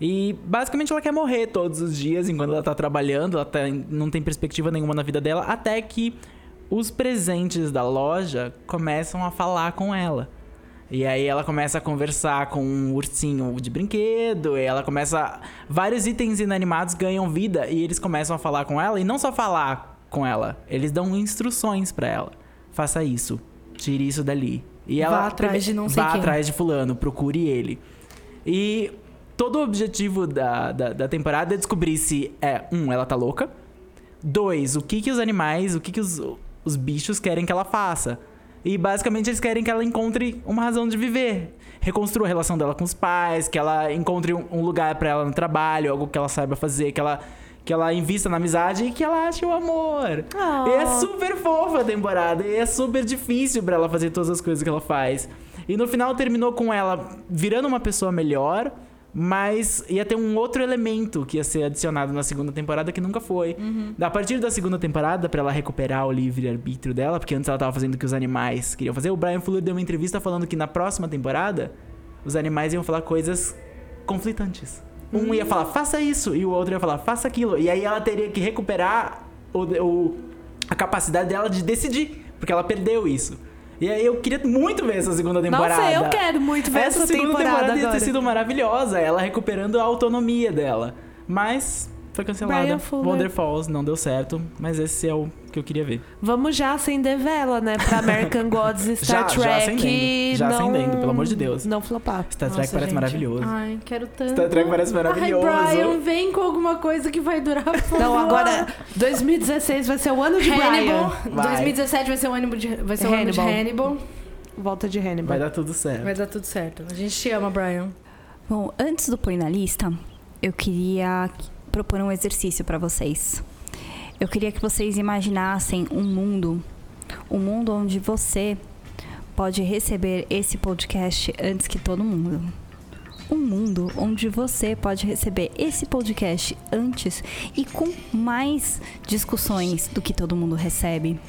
E basicamente ela quer morrer todos os dias enquanto ela tá trabalhando, ela tá, não tem perspectiva nenhuma na vida dela, até que os presentes da loja começam a falar com ela. E aí ela começa a conversar com um ursinho de brinquedo, e ela começa. Vários itens inanimados ganham vida e eles começam a falar com ela, e não só falar com ela, eles dão instruções para ela. Faça isso, tire isso dali. E ela Vá atrás de não sei vá quem. atrás de fulano, procure ele. E todo o objetivo da, da, da temporada é descobrir se é, um, ela tá louca. Dois, o que que os animais, o que que os, os bichos querem que ela faça. E basicamente eles querem que ela encontre uma razão de viver. Reconstrua a relação dela com os pais, que ela encontre um, lugar pra ela no trabalho, algo que ela saiba fazer, que ela, que ela invista na amizade e que ela ache o amor. Ah. E é super fofa a temporada, e é super difícil pra ela fazer todas as coisas que ela faz. E no final terminou com ela virando uma pessoa melhor, mas ia ter um outro elemento que ia ser adicionado na segunda temporada que nunca foi. A partir da segunda temporada, pra ela recuperar o livre-arbítrio dela, porque antes ela tava fazendo o que os animais queriam fazer, o Brian Fuller deu uma entrevista falando que na próxima temporada os animais iam falar coisas conflitantes. Um ia falar, faça isso, e o outro ia falar, faça aquilo. E aí ela teria que recuperar o, o- a capacidade dela de decidir, porque ela perdeu isso. E aí eu queria muito ver essa segunda temporada. Nossa, eu quero muito ver essa, segunda temporada, temporada ia ter sido maravilhosa, ela recuperando a autonomia dela. Mas foi cancelada. Wonder Falls não deu certo, mas esse é o que eu queria ver. Vamos já acender vela, né? Pra American Gods e Star Já- já Trek. acendendo, já não, acendendo, pelo amor de Deus. Não flopar. Star Trek Nossa, parece gente. maravilhoso. Ai, quero tanto. Star Trek parece maravilhoso. Ai, Brian, vem com alguma coisa que vai durar. por Não, agora 2016 vai ser o ano de Hannibal. Brian. Vai. 2017 vai ser o ano de, vai ser o ano de Hannibal. Hannibal. Volta de Hannibal. Vai dar tudo certo. Vai dar tudo certo. A gente te ama, Brian. Bom, antes do Põe na Lista, eu queria propor um exercício para vocês. Eu queria que vocês imaginassem um mundo, um mundo onde você pode receber esse podcast antes que todo mundo. Um mundo onde você pode receber esse podcast antes e com mais discussões do que todo mundo recebe.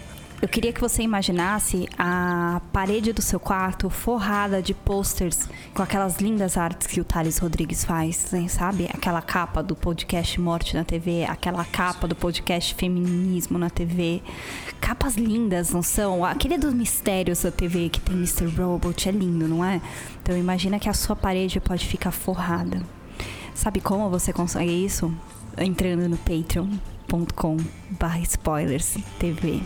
Eu queria que você imaginasse a parede do seu quarto forrada de posters com aquelas lindas artes que o Thales Rodrigues faz, né? sabe? Aquela capa do podcast Morte na TV, aquela capa do podcast Feminismo na TV. Capas lindas, não são? Aquele dos mistérios da TV que tem Mr. Robot é lindo, não é? Então imagina que a sua parede pode ficar forrada. Sabe como você consegue isso? Entrando no patreon.com barra spoilers TV.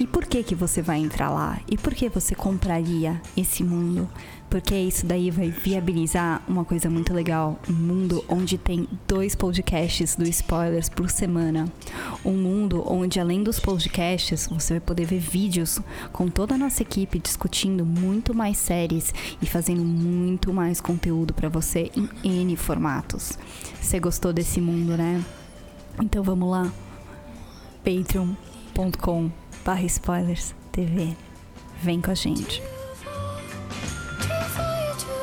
E por que que você vai entrar lá? E por que você compraria esse mundo? Porque isso daí vai viabilizar uma coisa muito legal, um mundo onde tem dois podcasts do Spoilers por semana. Um mundo onde além dos podcasts, você vai poder ver vídeos com toda a nossa equipe discutindo muito mais séries e fazendo muito mais conteúdo para você em N formatos. Você gostou desse mundo, né? Então vamos lá. patreon.com barra spoilers TV. Vem com a gente.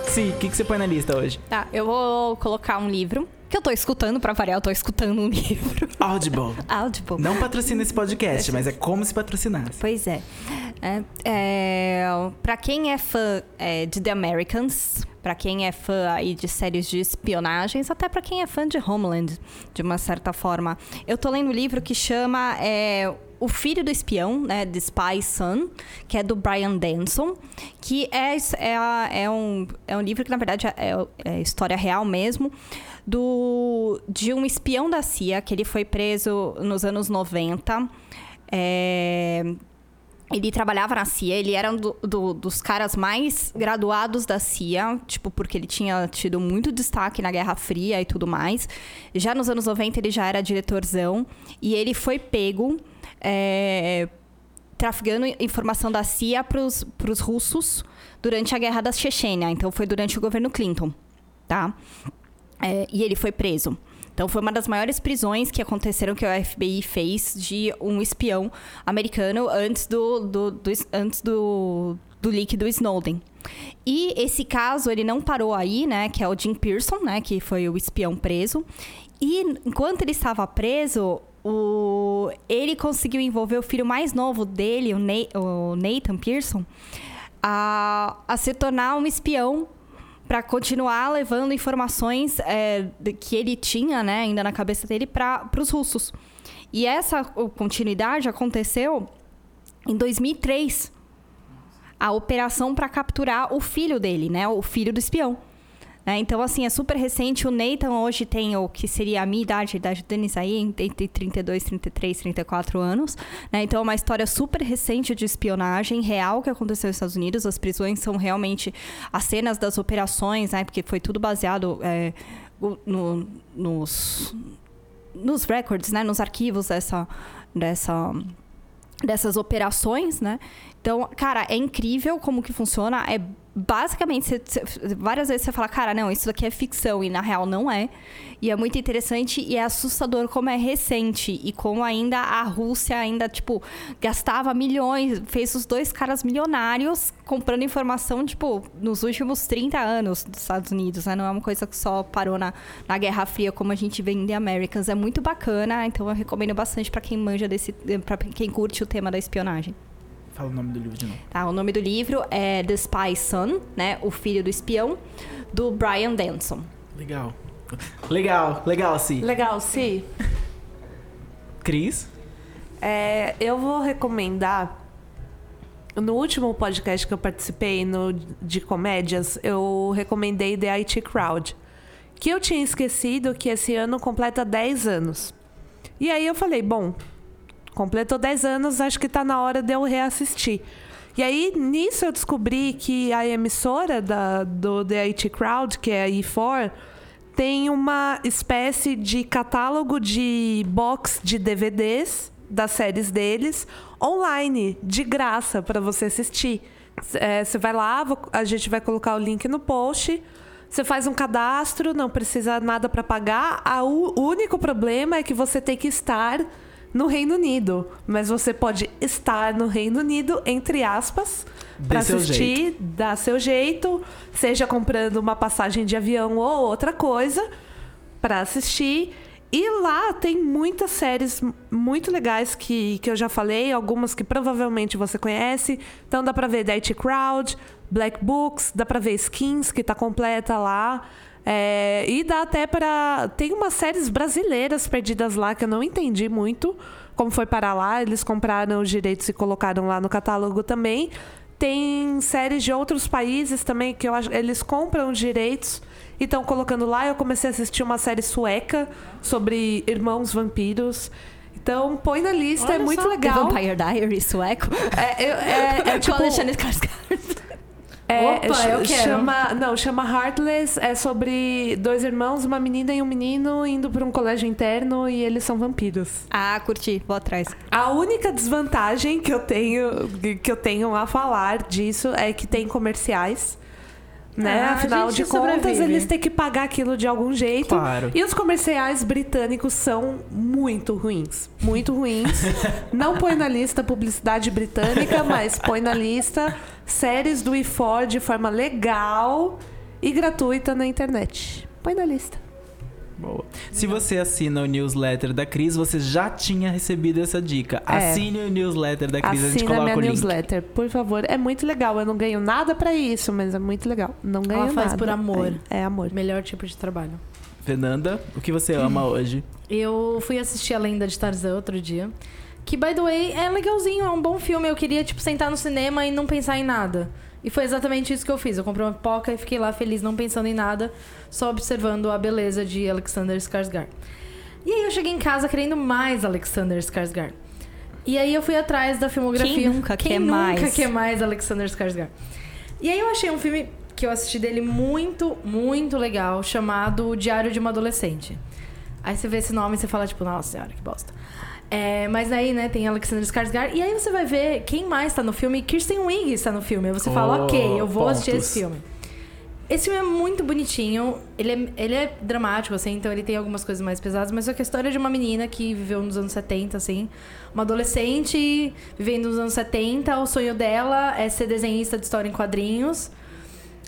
Sim, o que, que você põe na lista hoje? Tá, eu vou colocar um livro que eu tô escutando pra variar, eu tô escutando um livro. Audible. Audible. Não patrocina esse podcast, mas é como se patrocinasse. Pois é. é, é para quem é fã é, de The Americans, pra quem é fã aí de séries de espionagens, até pra quem é fã de Homeland, de uma certa forma. Eu tô lendo um livro que chama é, O Filho do Espião, né, The Spy Son, que é do Brian Denson, que é, é, é um, é um livro que, na verdade, é, é história real mesmo, do, de um espião da CIA, que ele foi preso nos anos 90. É, ele trabalhava na CIA, ele era um do- do- dos caras mais graduados da CIA, tipo, porque ele tinha tido muito destaque na Guerra Fria e tudo mais. Já nos anos 90 ele já era diretorzão e ele foi pego é, trafegando informação da CIA para os russos durante a guerra da Chechênia. Então, foi durante o governo Clinton, tá? É, e ele foi preso. Então, foi uma das maiores prisões que aconteceram que o FBI fez de um espião americano antes do, do, do antes do, do leak do Snowden. E esse caso, ele não parou aí, né? Que é o Jim Pearson, né? Que foi o espião preso. E enquanto ele estava preso, o... ele conseguiu envolver o filho mais novo dele, o, Na... o Nathan Pearson, a... a se tornar um espião para continuar levando informações é, que ele tinha, né, ainda na cabeça dele, para os russos. E essa continuidade aconteceu em 2003, a operação para capturar o filho dele, né, o filho do espião. Né? Então, assim, é super recente. O Nathan hoje tem o que seria a minha idade, a idade do Denis aí, entre 32, 33, 34 anos. Né? Então, é uma história super recente de espionagem real que aconteceu nos Estados Unidos. As prisões são realmente as cenas das operações, né? Porque foi tudo baseado é, no, nos, nos records, né? Nos arquivos dessa... dessa dessas operações, né? Então, cara, é incrível como que funciona. É basicamente, várias vezes você fala, cara, não, isso daqui é ficção, e na real não é. E é muito interessante e é assustador como é recente e como ainda a Rússia ainda, tipo, gastava milhões, fez os dois caras milionários comprando informação, tipo, nos últimos 30 anos dos Estados Unidos, né? Não é uma coisa que só parou na, na Guerra Fria como a gente vê em The Americans. É muito bacana, então eu recomendo bastante para quem manja desse, para quem curte o tema da espionagem. Fala o nome do livro de novo. Tá, o nome do livro é The Spy's Son, né? O Filho do Espião, do Brian Denson. Legal. Legal, legal, sim. Legal, sim. Cris? É, eu vou recomendar. No último podcast que eu participei no, de comédias, eu recomendei The IT Crowd. Que eu tinha esquecido que esse ano completa 10 anos. E aí eu falei, bom, completou 10 anos, acho que tá na hora de eu reassistir. E aí, nisso, eu descobri que a emissora da, do The IT Crowd, que é a E4, tem uma espécie de catálogo de box de DVDs das séries deles online, de graça, para você assistir. É, você vai lá, a gente vai colocar o link no post. Você faz um cadastro, não precisa nada para pagar. O único problema é que você tem que estar no Reino Unido. Mas você pode estar no Reino Unido, entre aspas, para assistir, dá seu jeito, seja comprando uma passagem de avião ou outra coisa para assistir. E lá tem muitas séries muito legais que, que eu já falei, algumas que provavelmente você conhece. Então dá pra ver The IT Crowd, Black Books, dá pra ver Skins, que tá completa lá. É, e dá até para Tem umas séries brasileiras perdidas lá que eu não entendi muito como foi parar lá. Eles compraram os direitos e colocaram lá no catálogo também. Tem séries de outros países também que eu acho, eles compram os direitos e estão colocando lá. Eu comecei a assistir uma série sueca sobre irmãos vampiros. Então, põe na lista, é Olha é muito só. legal. The Vampire Diaries sueco. É, é, é, é Com tipo, Alexandre Skarsgård. É, Opa, eu quero. Chama, não, chama Heartless. É sobre dois irmãos, uma menina e um menino indo para um colégio interno e eles são vampiros. Ah, curti, vou atrás. A única desvantagem que eu tenho que eu tenho a falar disso é que tem comerciais. Né? Ah, Afinal de contas, sobrevive. eles têm que pagar aquilo de algum jeito. Claro. E os comerciais britânicos são muito ruins. Muito ruins. Não põe na lista publicidade britânica, mas põe na lista séries do E4 de forma legal e gratuita na internet. Põe na lista. Boa. Se você assina o newsletter da Cris, você já tinha recebido essa dica. É. Assine o newsletter da Cris, a gente Assina coloca minha o link. newsletter, por favor. É muito legal. Eu não ganho nada pra isso, mas é muito legal. Não ganho Ela faz nada. por amor. É, é amor. Melhor tipo de trabalho. Fernanda, o que você ama hoje? Eu fui assistir A Lenda de Tarzan outro dia. Que, by the way, é legalzinho, é um bom filme. Eu queria, tipo, sentar no cinema e não pensar em nada. E foi exatamente isso que eu fiz. Eu comprei uma pipoca e fiquei lá feliz, não pensando em nada, só observando a beleza de Alexander Skarsgård. E aí eu cheguei em casa querendo mais Alexander Skarsgård. E aí eu fui atrás da filmografia. Quem nunca Quem quer nunca mais? quer mais Alexander Skarsgård? E aí eu achei um filme que eu assisti dele muito, muito legal, chamado O Diário de uma Adolescente. Aí você vê esse nome e você fala, tipo, nossa senhora, que bosta. É, mas aí, né, tem Alexander Skarsgård. E aí você vai ver quem mais tá no filme. Kirsten Wiig está no filme. Aí você fala, Oh, ok, eu vou assistir pontos. esse filme. Esse filme é muito bonitinho. Ele é, ele é dramático, assim, então ele tem algumas coisas mais pesadas. Mas é que a história de uma menina que viveu nos anos 70, assim. Uma adolescente vivendo nos anos 70. O sonho dela é ser desenhista de história em quadrinhos.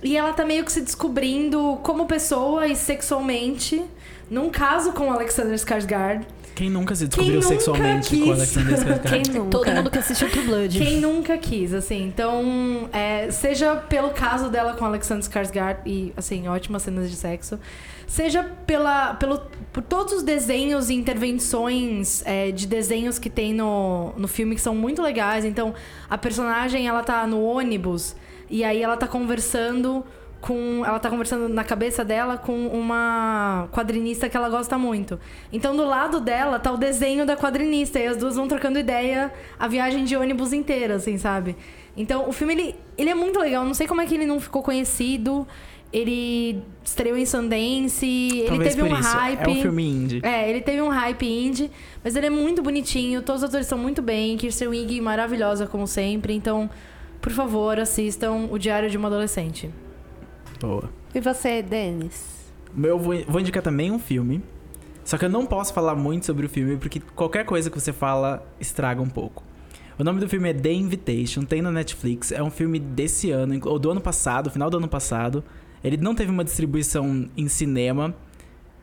E ela tá meio que se descobrindo como pessoa e sexualmente. Num caso com Alexander Skarsgård. Quem nunca se descobriu nunca sexualmente quis? com Alexander Skarsgård? Quem nunca? Todo mundo que assistiu True Blood. Quem nunca quis, assim. Então, é, seja pelo caso dela com Alexander Skarsgård e, assim, ótimas cenas de sexo. Seja pela, pelo, por todos os desenhos e intervenções é, de desenhos que tem no, no filme que são muito legais. Então, a personagem, ela tá no ônibus e aí ela tá conversando com. Ela tá conversando na cabeça dela com uma quadrinista que ela gosta muito. Então, do lado dela tá o desenho da quadrinista. E as duas vão trocando ideia a viagem de ônibus inteira, assim, sabe? Então, o filme, ele, ele é muito legal. Não sei como é que ele não ficou conhecido. Ele estreou em Sundance. ele Talvez teve por um isso. hype. É um filme indie. É, ele teve um hype indie, mas ele é muito bonitinho, todos os atores estão muito bem, Kirsten Wiig maravilhosa como sempre, então, por favor, assistam O Diário de uma Adolescente. Boa. E você, Denis? Eu vou, vou indicar também um filme. Só que eu não posso falar muito sobre o filme, porque qualquer coisa que você fala estraga um pouco. O nome do filme é The Invitation, tem na Netflix. É um filme desse ano, ou do ano passado, final do ano passado. Ele não teve uma distribuição em cinema.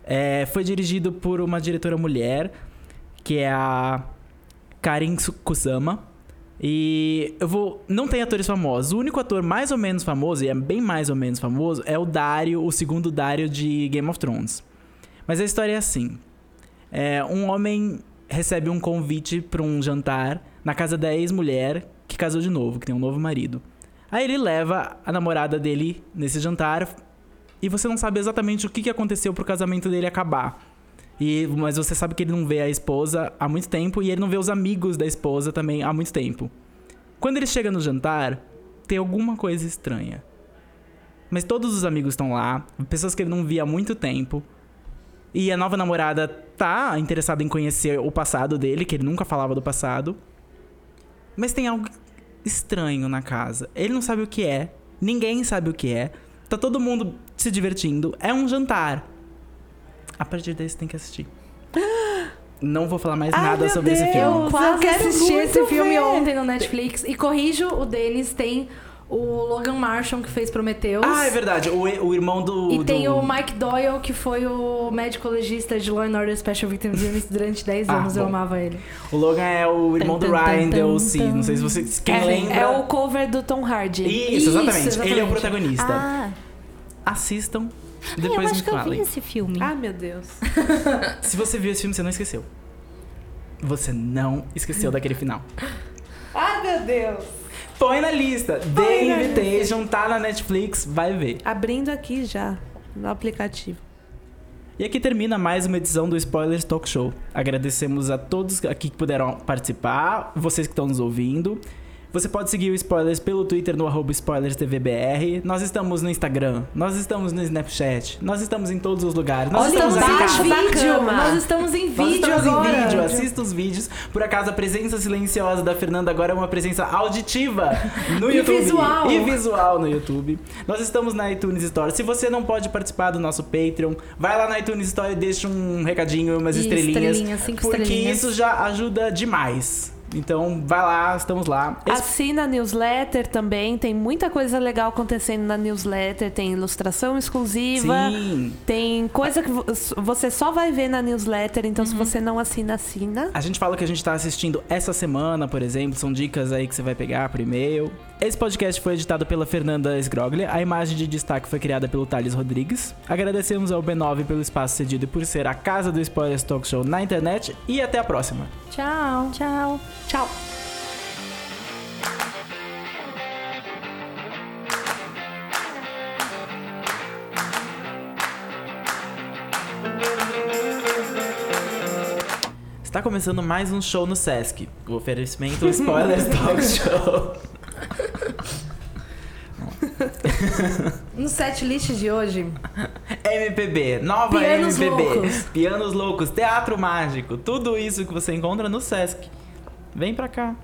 É, foi dirigido por uma diretora mulher, que é a Karin Kusama. E eu vou. Não tem atores famosos. O único ator mais ou menos famoso, e é bem mais ou menos famoso, é o Dario, o segundo Dario de Game of Thrones. Mas a história é assim: é, um homem recebe um convite para um jantar na casa da ex-mulher que casou de novo, que tem um novo marido. Aí ele leva a namorada dele nesse jantar e você não sabe exatamente o que aconteceu pro casamento dele acabar. E, mas você sabe que ele não vê a esposa há muito tempo e ele não vê os amigos da esposa também há muito tempo. Quando ele chega no jantar, tem alguma coisa estranha. Mas todos os amigos estão lá, pessoas que ele não via há muito tempo. E a nova namorada tá interessada em conhecer o passado dele, que ele nunca falava do passado. Mas tem algo estranho na casa. Ele não sabe o que é, ninguém sabe o que é. Tá todo mundo se divertindo. É um jantar. A partir daí você tem que assistir. Não vou falar mais Ai, nada sobre esse Deus. filme. Eu Quase quero assisti esse filme ver. ontem no Netflix. E corrijo, o Denis tem o Logan Marshall, que fez Prometheus. Ah, é verdade. O, o irmão do. E tem do- o Mike Doyle, que foi o médico legista de Law and Order Special Victims Unit durante 10 Ah, anos. Eu bom. amava ele. O Logan é o irmão do Ryan Delcy. Não sei se vocês. Quem é, lembra? é o cover do Tom Hardy. Isso, Isso, exatamente. Ele é o exatamente. protagonista. Ah, Assistam. Ai, eu Depois acho me que eu vi esse filme. Ah, meu Deus. Se você viu esse filme, você não esqueceu. Você não esqueceu daquele final. Ah, meu Deus. Põe na lista. The Põe na Invitation tá na Netflix, vai ver. Abrindo aqui já, no aplicativo. E aqui termina mais uma edição do Spoilers Talk Show. Agradecemos a todos aqui que puderam participar, vocês que estão nos ouvindo. Você pode seguir o Spoilers pelo Twitter no arroba SpoilersTVBR. Nós estamos no Instagram, nós estamos no Snapchat, nós estamos em todos os lugares. Nós Olha estamos embaixo em casa. vídeo. cama. Nós estamos em Nós vídeo estamos agora. em vídeo, assista os vídeos. Por acaso, a presença silenciosa da Fernanda agora é uma presença auditiva no E YouTube. visual. E visual no YouTube. Nós estamos na iTunes Store. Se você não pode participar do nosso Patreon, vai lá na iTunes Store e deixa um recadinho, umas E estrelinhas. estrelinhas, cinco porque estrelinhas. isso já ajuda demais. Então, vai lá, estamos lá. Esse- Assina a newsletter também, tem muita coisa legal acontecendo na newsletter, tem ilustração exclusiva, Sim. tem coisa que vo- você só vai ver na newsletter, então se você não assina, assina. A gente fala que a gente tá assistindo essa semana, por exemplo, são dicas aí que você vai pegar por e-mail. Esse podcast foi editado pela Fernanda Sgroglia, a imagem de destaque foi criada pelo Thales Rodrigues. Agradecemos ao B9 pelo espaço cedido e por ser a casa do Spoilers Talk Show na internet e até a próxima. Tchau. Tchau. Tchau. Está começando mais um show no Sesc. O oferecimento Spoilers Talk Show. No set list de hoje, MPB, nova Pianos MPB, loucos. pianos loucos, teatro mágico, tudo isso que você encontra no Sesc. Vem pra cá.